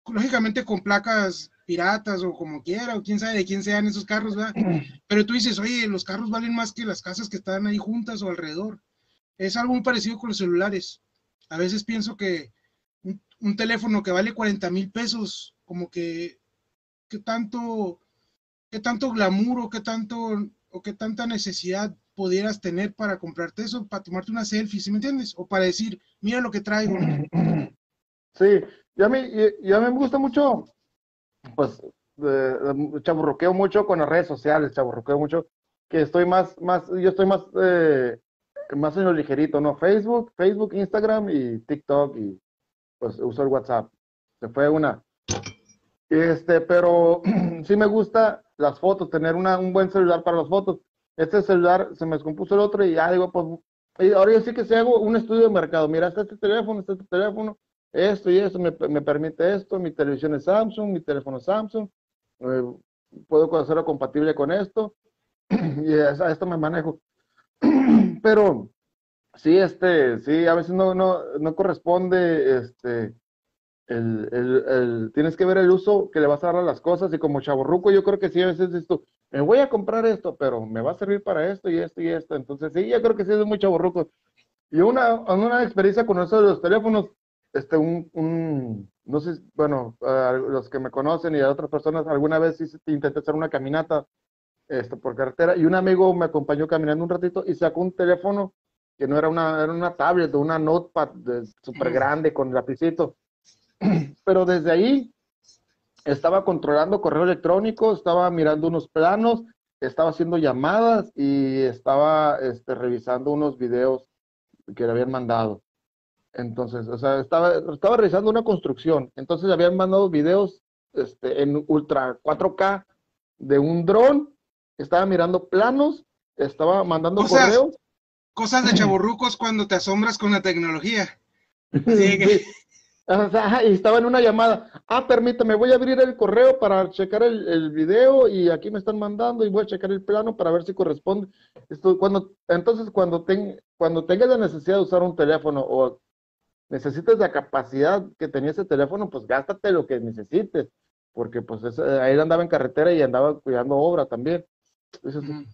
Speaker 2: lógicamente con placas piratas o como quiera, o quién sabe de quién sean esos carros, ¿verdad? Pero tú dices, oye, los carros valen más que las casas que están ahí juntas o alrededor. Es algo muy parecido con los celulares. A veces pienso que un, teléfono que vale 40 mil pesos, como que, ¿qué tanto, qué tanto glamour o qué tanto, o qué tanta necesidad pudieras tener para comprarte eso, para tomarte una selfie, ¿sí me entiendes? O para decir, mira lo que traigo.
Speaker 1: Sí, ya me, ya me gusta mucho, pues, chaburroqueo mucho con las redes sociales, chaburroqueo mucho, que estoy más, más, yo estoy más, eh, más en lo ligerito, ¿no? Facebook, Facebook, Instagram y TikTok y pues uso el WhatsApp. Se fue una. Este, pero sí me gusta las fotos, tener una, un buen celular para las fotos este celular se me descompuso el otro y ya digo, pues, ahora yo sí que si hago un estudio de mercado, mira, está este teléfono, está este teléfono, esto y esto me, me permite esto, mi televisión es Samsung, mi teléfono es Samsung, eh, puedo hacerlo compatible con esto, y a esto me manejo. Pero sí, este, sí, a veces no, no, no corresponde, este, el, el, el, tienes que ver el uso que le vas a dar a las cosas y como chaborruco yo creo que sí, a veces esto, me voy a comprar esto, pero me va a servir para esto y esto y esto, entonces sí, yo creo que sí es muy chaborruco. Y una, una experiencia con eso de los teléfonos, este, un, un no sé, bueno, los que me conocen y a otras personas, alguna vez sí intenté hacer una caminata este, por carretera y un amigo me acompañó caminando un ratito y sacó un teléfono que no era una, era una tablet, una notepad súper grande con lapicito. Pero desde ahí estaba controlando correo electrónico, estaba mirando unos planos, estaba haciendo llamadas y estaba este, revisando unos videos que le habían mandado. Entonces, o sea, estaba, estaba realizando una construcción. Entonces le habían mandado videos este, en ultra 4K de un dron, estaba mirando planos, estaba mandando correos.
Speaker 2: Cosas de chaburrucos cuando te asombras con la tecnología.
Speaker 1: Sea, y estaba en una llamada. Ah, permítame, voy a abrir el correo para checar el, el, video y aquí me están mandando y voy a checar el plano para ver si corresponde. Esto, cuando, entonces, cuando, ten, cuando tengas la necesidad de usar un teléfono o necesites la capacidad que tenía ese teléfono, pues gástate lo que necesites, porque pues ahí andaba en carretera y andaba cuidando obra también.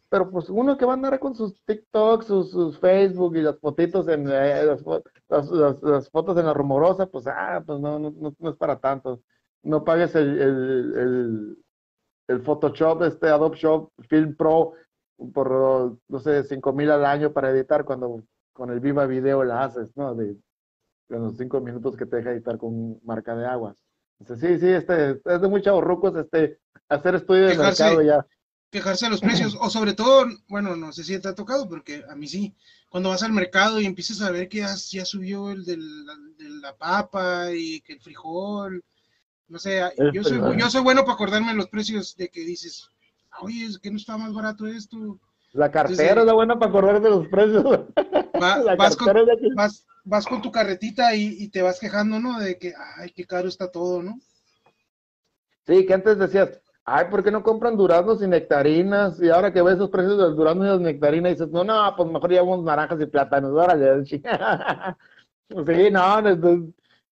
Speaker 1: Pero pues uno que va a andar con sus TikToks, sus, Facebook y las fotitos en eh, las, las, fotos en la rumorosa, pues ah, pues no, no, no, es para tanto. No pagues el, el, el, Photoshop, este Adobe Shop Film Pro por, no sé, cinco mil al año para editar cuando con el Viva Video la haces, ¿no? De, los cinco minutos que te deja editar con marca de aguas. sí, sí, este, es de muy rucos, este, hacer estudio de mercado ya.
Speaker 2: Quejarse de los precios, o sobre todo, bueno, no sé si te ha tocado, porque a mí sí, cuando vas al mercado y empiezas a ver que ya, ya subió el de la papa y que el frijol, no sé, yo soy, yo soy bueno para acordarme los precios de que dices, oye, es que no está más barato esto.
Speaker 1: La cartera es la buena para acordar de los precios.
Speaker 2: la vas, con, vas con tu carretita y, te vas quejando, ¿no? De que, ay, qué caro está todo, ¿no?
Speaker 1: Sí, que antes decías, ay, ¿por qué no compran duraznos y nectarinas? Y ahora que ves esos precios de los duraznos y las nectarinas, dices, no, no, pues mejor llevamos naranjas y plátanos, órale. sí, no,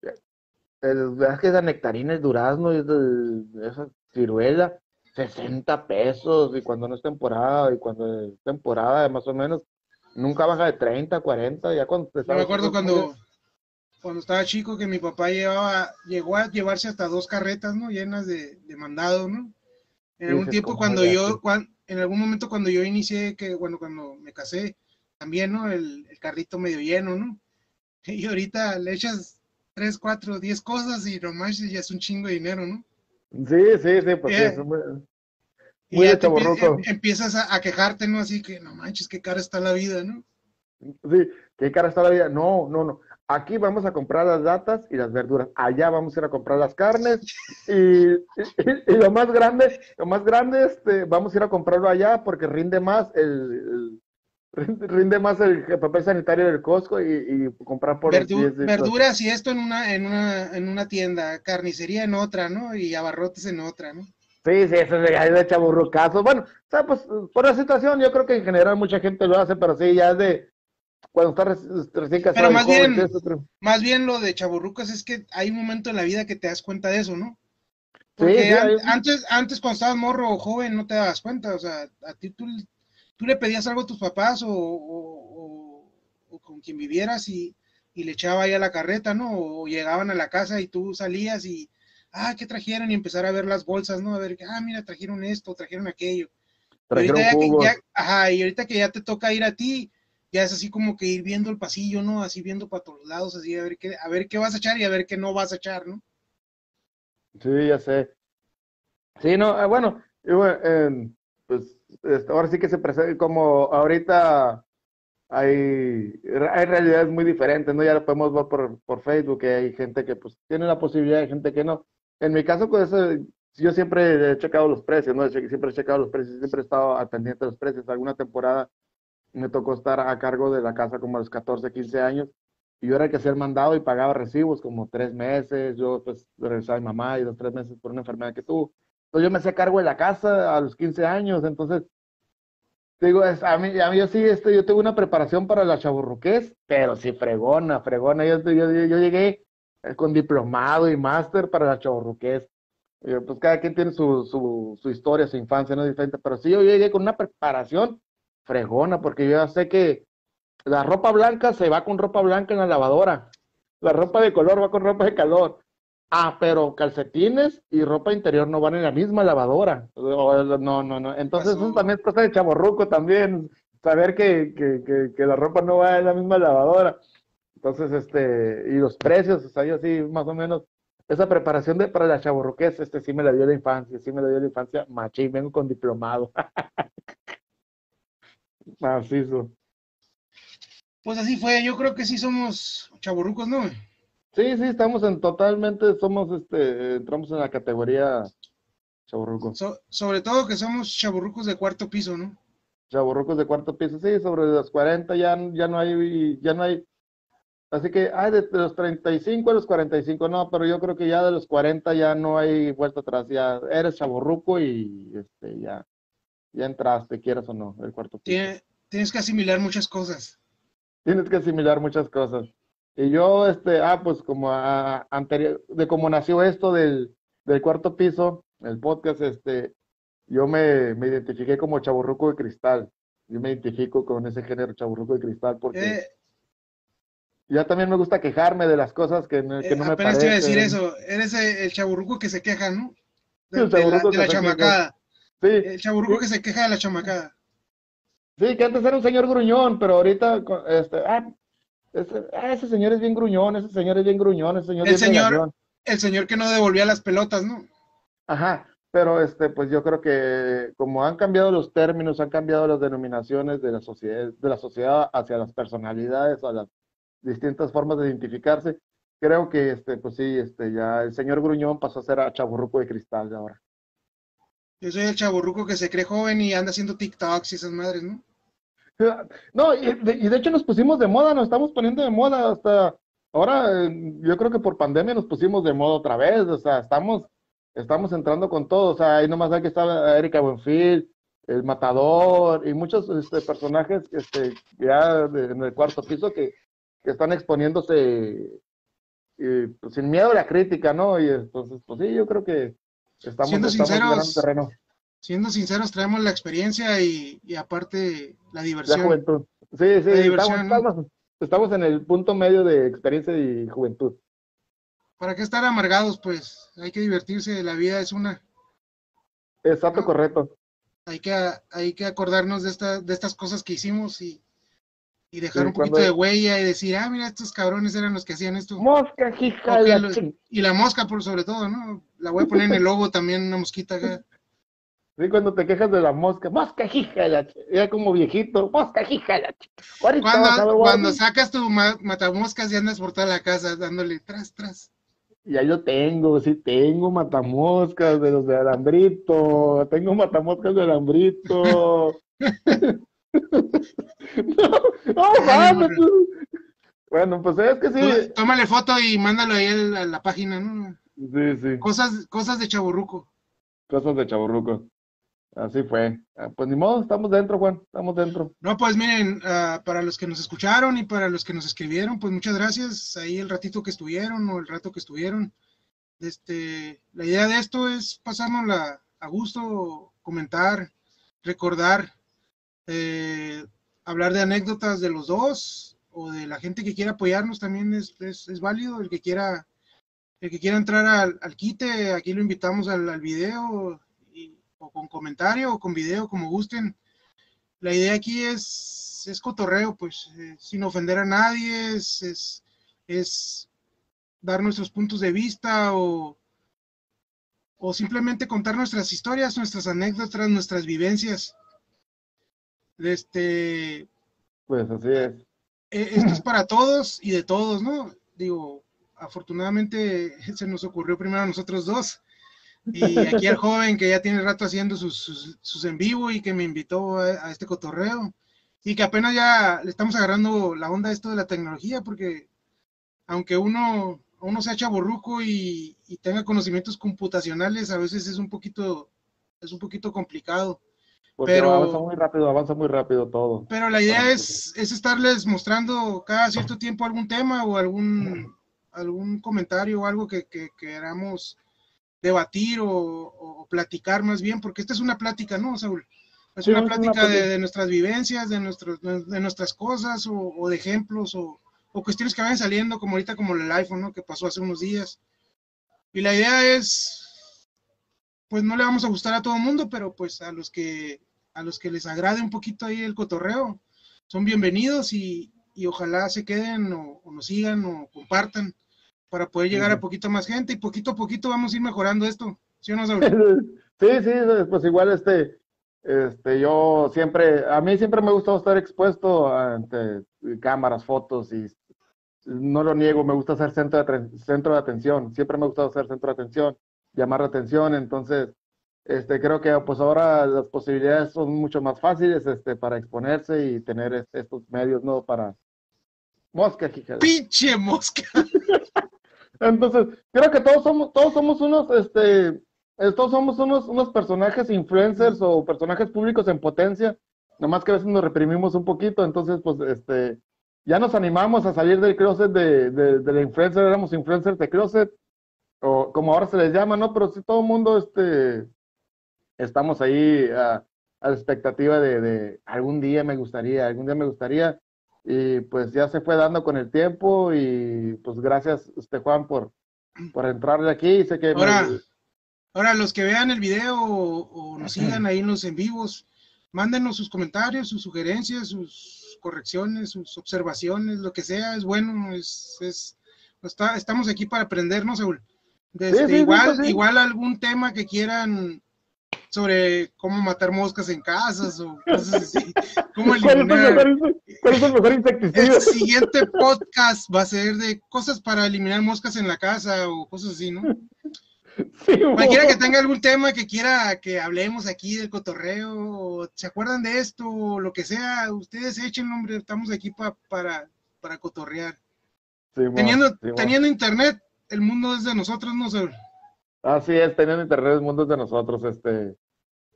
Speaker 1: es, es que esa nectarina, es durazno, es esa ciruela, 60 pesos, y cuando no es temporada, y cuando es temporada, más o menos, Nunca baja de 30, 40, ya cuando
Speaker 2: Yo me acuerdo cuando, cuando estaba chico que mi papá llevaba, llegó a llevarse hasta dos carretas, ¿no? Llenas de, de mandado, ¿no? En algún tiempo cuando yo, en algún momento cuando yo inicié, que bueno, cuando me casé, también, ¿no? El, carrito medio lleno, ¿no? Y ahorita le echas tres, cuatro, diez cosas y nomás ya es un chingo de dinero, ¿no?
Speaker 1: Sí, sí, sí, porque es
Speaker 2: y ya te em, empiezas a, quejarte, ¿no? Así que, no manches, qué cara está la vida, ¿no?
Speaker 1: Sí, qué cara está la vida. No, no, no. Aquí vamos a comprar las datas y las verduras. Allá vamos a ir a comprar las carnes. Y, lo más grande, lo más grande, este, vamos a ir a comprarlo allá porque rinde más el, rinde más el papel sanitario del Costco y, comprar por
Speaker 2: verduras y esto en una, en una, en una tienda, carnicería en otra, ¿no? Y abarrotes en otra, ¿no?
Speaker 1: Sí, sí, eso es de, de chaburrucazo. Bueno, o sea, pues por la situación, yo creo que en general mucha gente lo hace, pero sí, ya es de cuando estás recién casado.
Speaker 2: Pero más bien, más bien lo de chaburrucas es que hay un momento en la vida que te das cuenta de eso, ¿no? Porque antes, antes cuando estabas morro o joven no te dabas cuenta, o sea, a ti tú, tú le pedías algo a tus papás o, o, o, con quien vivieras y, y le echaba ahí a la carreta, ¿no? O llegaban a la casa y tú salías y ah, ¿qué trajeron? Y empezar a ver las bolsas, ¿no? A ver, ah, mira, trajeron esto, trajeron aquello. Trajeron y ahorita, ajá, y ahorita que ya te toca ir a ti, ya es así como que ir viendo el pasillo, ¿no? Así viendo para todos lados, así a ver qué, a ver qué vas a echar y a ver qué no vas a echar, ¿no?
Speaker 1: Sí, ya sé. Sí, no, eh, bueno, eh, pues este, ahora sí que se presenta como ahorita hay, hay realidades muy diferentes, ¿no? Ya podemos ver por, por Facebook, que hay gente que pues tiene la posibilidad, hay gente que no. En mi caso, pues yo siempre he checado los precios, ¿no? Siempre he checado los precios, siempre he estado al pendiente los precios. Alguna temporada me tocó estar a cargo de la casa como a los 14, 15 años y yo era que hacer mandado y pagaba recibos como tres meses. Yo pues regresaba a mi mamá y dos, tres meses por una enfermedad que tuvo. Entonces yo me hacía cargo de la casa a los 15 años, entonces Digo, a mí, a mí yo sí, este, yo tuve una preparación para la chaburruqués, pero sí fregona, fregona. Yo, yo, yo, llegué eh, con diplomado y máster para la chaburruqués. Pues cada quien tiene su, su, su historia, su infancia, no es diferente, pero sí yo llegué con una preparación fregona, porque yo ya sé que la ropa blanca se va con ropa blanca en la lavadora, la ropa de color va con ropa de calor. Ah, pero calcetines y ropa interior no van en la misma lavadora. No, no, no. Entonces eso también es cosa de chaborruco también, saber que, que, que, que la ropa no va en la misma lavadora. Entonces, este, y los precios, o sea, yo sí, más o menos, esa preparación de, para la chaborruqués, este sí me la dio la infancia, sí me la dio la infancia, machín, vengo con diplomado. Macizo.
Speaker 2: Pues así fue, yo creo que sí somos chaburrucos, ¿no?
Speaker 1: Sí, sí, estamos en totalmente, somos, este, entramos en la categoría chaborruco.
Speaker 2: So- sobre todo que somos chaburrucos de cuarto piso, ¿no?
Speaker 1: Chavorrucos de cuarto piso, sí, sobre los 40 ya, ya no hay, ya no hay, así que, ay, de, de los 35 a los 45, no, pero yo creo que ya de los 40 ya no hay vuelta atrás, ya eres chavorruco y, este, ya, ya entraste, quieras o no, el cuarto piso.
Speaker 2: Tiene- tienes que asimilar muchas cosas.
Speaker 1: Tienes que asimilar muchas cosas. Y yo, este, ah, pues como a- anterior, de cómo nació esto del, del cuarto piso, el podcast, este, yo me, me identifiqué como chaburruco de cristal. Yo me identifico con ese género chaburruco de cristal porque
Speaker 2: Eh,
Speaker 1: ya también me gusta quejarme de las cosas que no, que
Speaker 2: eh,
Speaker 1: me
Speaker 2: apenas te iba a
Speaker 1: parecen.
Speaker 2: decir eso. Eres el, el chaburruco que se queja, ¿no? De,
Speaker 1: El
Speaker 2: de la, de
Speaker 1: que
Speaker 2: chamacada.
Speaker 1: Sí,
Speaker 2: El chaburruco que se queja de la chamacada.
Speaker 1: sí, que antes era un señor gruñón, pero ahorita, este, ah, ese, ah, ese señor es bien gruñón, ese señor es bien gruñón, ese señor
Speaker 2: El
Speaker 1: es bien
Speaker 2: señor-. El señor que no devolvía las pelotas, ¿no?
Speaker 1: Ajá, pero este, pues yo creo que como han cambiado los términos, han cambiado las denominaciones de la sociedad, de la sociedad hacia las personalidades, a las distintas formas de identificarse, creo que este, pues sí, este, ya el señor Gruñón pasó a ser a chaburruco de cristal de ahora.
Speaker 2: Yo soy el chaburruco que se cree joven y anda haciendo TikToks y esas madres, ¿no?
Speaker 1: No, y de, y de hecho nos pusimos de moda, nos estamos poniendo de moda hasta ahora, eh, yo creo que por pandemia nos pusimos de moda otra vez, o sea, estamos, estamos entrando con todo, o sea, ahí nomás hay que estar Erika Buenfil, el Matador y muchos este, personajes este, ya en el cuarto piso que, que están exponiéndose y, pues, sin miedo a la crítica, ¿no? Y entonces, pues sí, yo creo que estamos,
Speaker 2: Siendo
Speaker 1: estamos
Speaker 2: sinceros,
Speaker 1: terreno,
Speaker 2: Siendo sinceros, traemos la experiencia y, y aparte la
Speaker 1: la
Speaker 2: diversión.
Speaker 1: juventud. Sí, sí,
Speaker 2: La
Speaker 1: estamos, estamos, estamos en el punto medio de experiencia y juventud.
Speaker 2: ¿Para qué estar amargados? Pues hay que divertirse, la vida es una.
Speaker 1: Exacto, correcto.
Speaker 2: Hay que, hay que acordarnos de, esta, de estas cosas que hicimos y, y dejar
Speaker 1: Sí,
Speaker 2: un poquito
Speaker 1: cuando-
Speaker 2: de huella y decir, ah, mira, estos cabrones eran los que hacían esto.
Speaker 1: Mosca, hija la
Speaker 2: Y la mosca, por sobre todo, ¿no? La voy a poner en el logo también, una mosquita acá.
Speaker 1: Sí, cuando te quejas de la mosca, mosca, hija la ching- Ya como viejito, mosca, hija la ching- Ahorita vas a ver,
Speaker 2: Cuando,
Speaker 1: voy a-
Speaker 2: cuando sacas tu ma- matamoscas y andas por toda la casa dándole tras, tras.
Speaker 1: Ya yo tengo, sí tengo matamoscas de los de alambrito, tengo matamoscas de alambrito. no, no, mames. Bueno, pues es que sí.
Speaker 2: Tú- Tómale foto y mándalo ahí a la, a la página, ¿no?
Speaker 1: Sí, sí.
Speaker 2: Cosas, cosas de chaburruco.
Speaker 1: Cosas de chaburruco. Así fue. Ah, Pues ni modo, estamos dentro, Juan, estamos dentro.
Speaker 2: No, pues miren, ah, para los que nos escucharon y para los que nos escribieron, pues muchas gracias. Ahí el ratito que estuvieron o el rato que estuvieron. Este, la idea de esto es pasárnosla a gusto, comentar, recordar, eh, hablar de anécdotas de los dos o de la gente que quiera apoyarnos también es, es, válido. El que quiera, el que quiera entrar al, al quite, aquí lo invitamos al, al video o con comentario o con video, como gusten la idea aquí es, es cotorreo, pues, eh, sin ofender a nadie, es, es, es dar nuestros puntos de vista o, o simplemente contar nuestras historias, nuestras anécdotas, nuestras vivencias. Este,
Speaker 1: Pues así es.
Speaker 2: eh, esto es para todos y de todos, ¿no? Digo, afortunadamente se nos ocurrió primero a nosotros dos. Y aquí al joven que ya tiene rato haciendo sus, sus, sus en vivo y que me invitó a, a este cotorreo. Y que apenas ya le estamos agarrando la onda a esto de la tecnología, porque aunque uno, uno sea chaborruco y, y tenga conocimientos computacionales, a veces es un poquito, es un poquito complicado.
Speaker 1: Porque
Speaker 2: Pero-
Speaker 1: avanza muy rápido, avanza muy rápido todo.
Speaker 2: Pero la idea es, es estarles mostrando cada cierto tiempo algún tema o algún, algún comentario o algo que, que queramos debatir o, o platicar más bien, porque esta es una plática, ¿no, Saúl? Es
Speaker 1: Sí,
Speaker 2: una
Speaker 1: es una
Speaker 2: plática de,
Speaker 1: plática.
Speaker 2: de nuestras vivencias, de, nuestros, de nuestras cosas o, o de ejemplos o, o cuestiones que van saliendo, como ahorita como el iPhone, ¿no? Que pasó hace unos días. Y la idea es, pues no le vamos a gustar a todo el mundo, pero pues a los que a los que les agrade un poquito ahí el cotorreo, son bienvenidos y, y ojalá se queden o, o nos sigan o compartan para poder llegar a poquito más gente y poquito a poquito vamos a ir mejorando esto. ¿Sí o no?
Speaker 1: Sí, sí, pues igual este, este, yo siempre, a mí siempre me ha gustado estar expuesto ante cámaras, fotos y no lo niego, me gusta ser centro de, centro de atención, siempre me ha gustado ser centro de atención, llamar la atención, entonces, este, creo que pues ahora las posibilidades son mucho más fáciles, este, para exponerse y tener estos medios, ¿no? Para mosca, hija.
Speaker 2: ¡Pinche mosca!
Speaker 1: Entonces, creo que todos somos, todos somos unos, este, eh, todos somos unos, unos personajes influencers o personajes públicos en potencia, nomás que a veces nos reprimimos un poquito, entonces, pues, este, ya nos animamos a salir del closet de, de, de la influencer, éramos influencers de closet, o como ahora se les llama, ¿no? Pero sí todo el mundo, este, estamos ahí a, a la expectativa de, de algún día me gustaría, algún día me gustaría, y pues ya se fue dando con el tiempo y pues gracias este Juan por, por entrarle aquí, sé que me-
Speaker 2: Ahora, ahora los que vean el video o, o nos sigan ahí en los en vivos, mándenos sus comentarios, sus sugerencias, sus correcciones, sus observaciones, lo que sea, es bueno, es, es está, estamos aquí para aprendernos, Saúl. Desde
Speaker 1: Sí, sí, sí,
Speaker 2: igual,
Speaker 1: pues sí.
Speaker 2: igual algún tema que quieran sobre cómo matar moscas en casas o cosas así, cómo
Speaker 1: ¿Cuál es, el
Speaker 2: eliminar.
Speaker 1: mejor, cuál es el mejor insecticida?
Speaker 2: El siguiente podcast va a ser de cosas para eliminar moscas en la casa o cosas así, ¿no? Cualquiera que tenga algún tema que quiera que hablemos aquí del cotorreo, o se acuerdan de esto, o lo que sea, ustedes echen nombre, estamos aquí pa- para, para cotorrear. Teniendo, teniendo internet, el mundo es de nosotros, no sé.
Speaker 1: Así es, teniendo internet el mundo es de nosotros, este,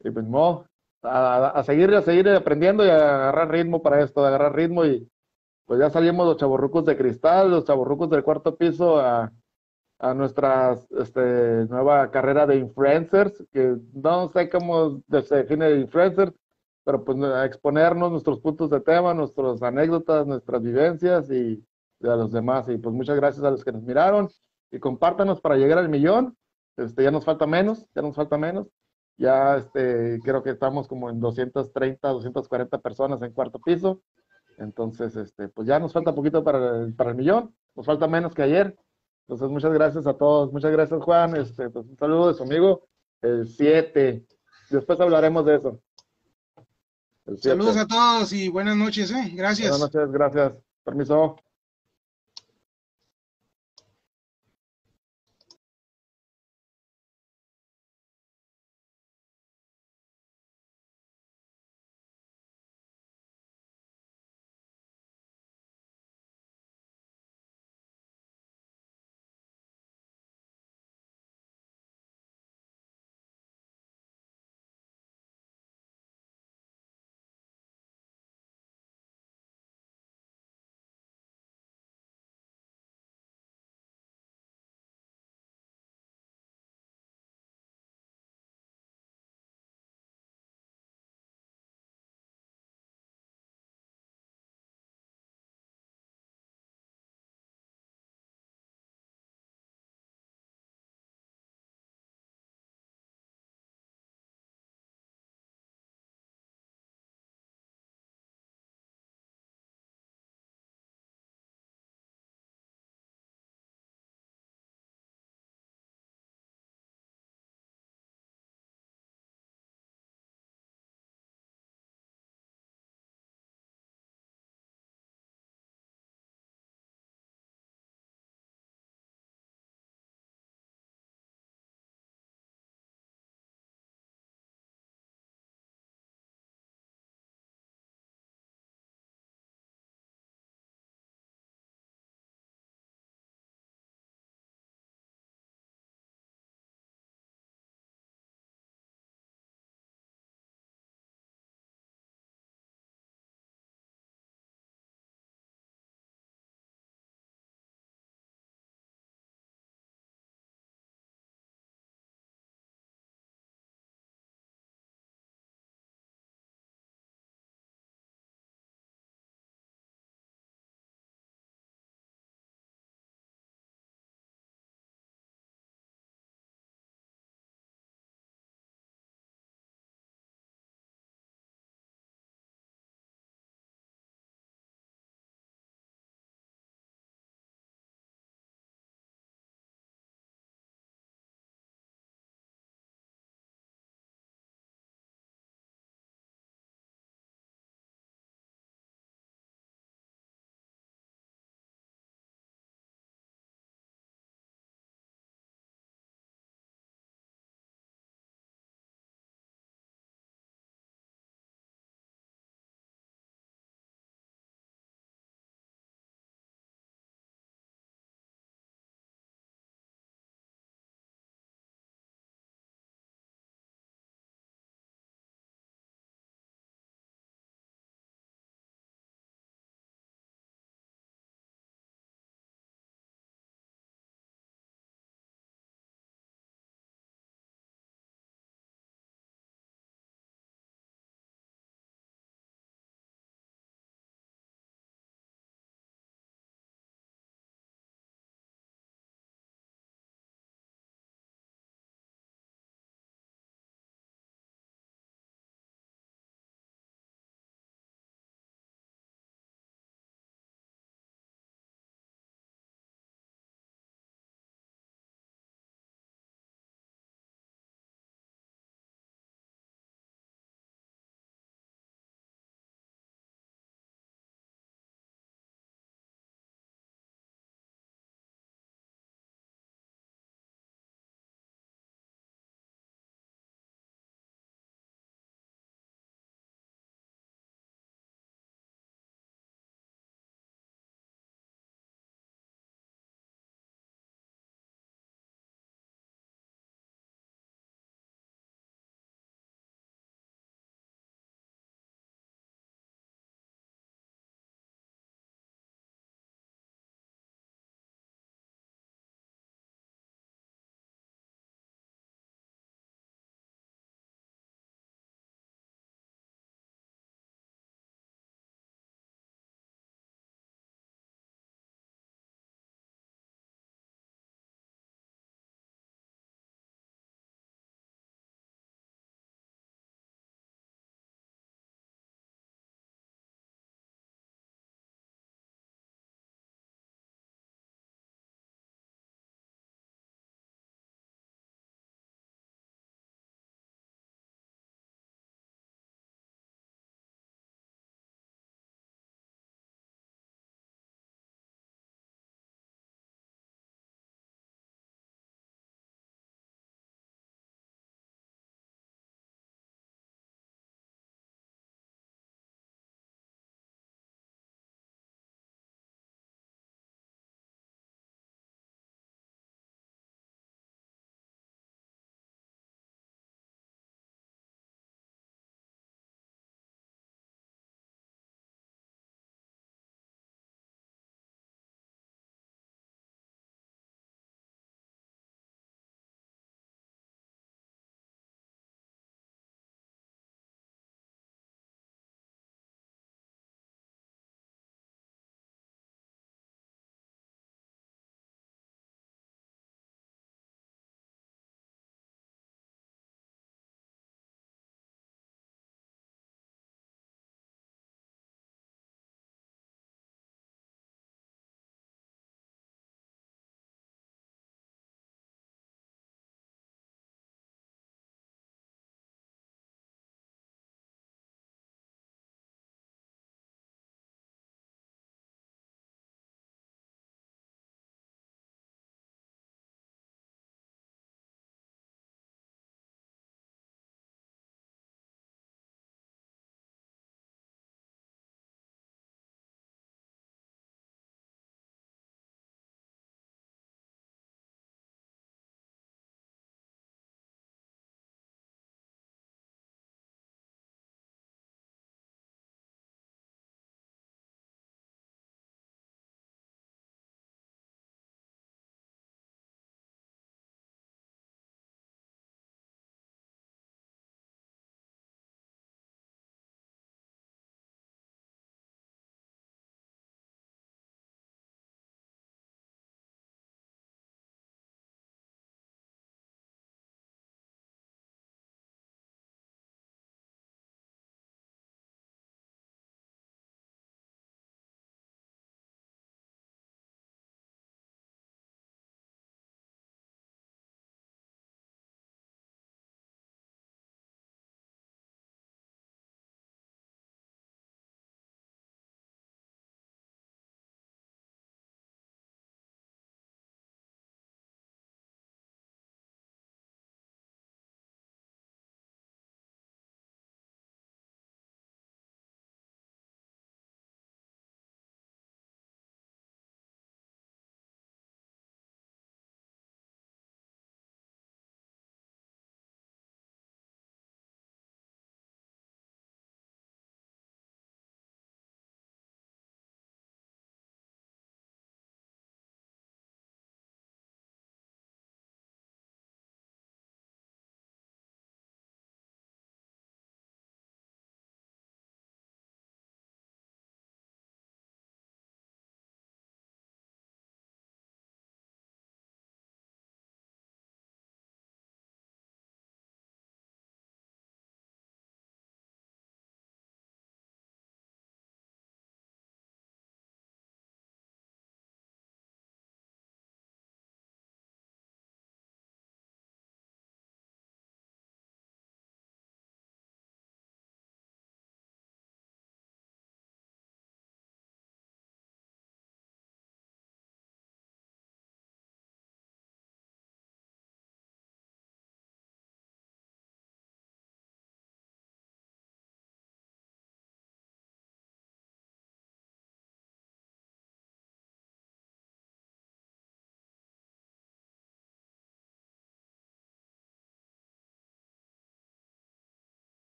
Speaker 1: y pues mo, a, a- seguir, a seguir aprendiendo y a agarrar ritmo para esto, agarrar ritmo y pues ya salimos los chaborrucos de cristal, los chaborrucos del cuarto piso a, a nuestra este, nueva carrera de influencers, que no sé cómo se define de influencer, pero pues a exponernos nuestros puntos de tema, nuestras anécdotas, nuestras vivencias y, y a los demás. Y pues muchas gracias a los que nos miraron y compártanos para llegar al millón. Este, ya nos falta menos, ya nos falta menos. Ya este, creo que estamos como en 230, 240 personas en cuarto piso. Entonces, este, pues ya nos falta poquito para el, para el millón. Nos falta menos que ayer. Entonces, muchas gracias a todos. Muchas gracias, Juan. Este, pues, un saludo de su amigo, el 7. Después hablaremos de eso.
Speaker 2: Saludos a todos y buenas noches, ¿eh? Gracias.
Speaker 1: Buenas noches, gracias. Permiso.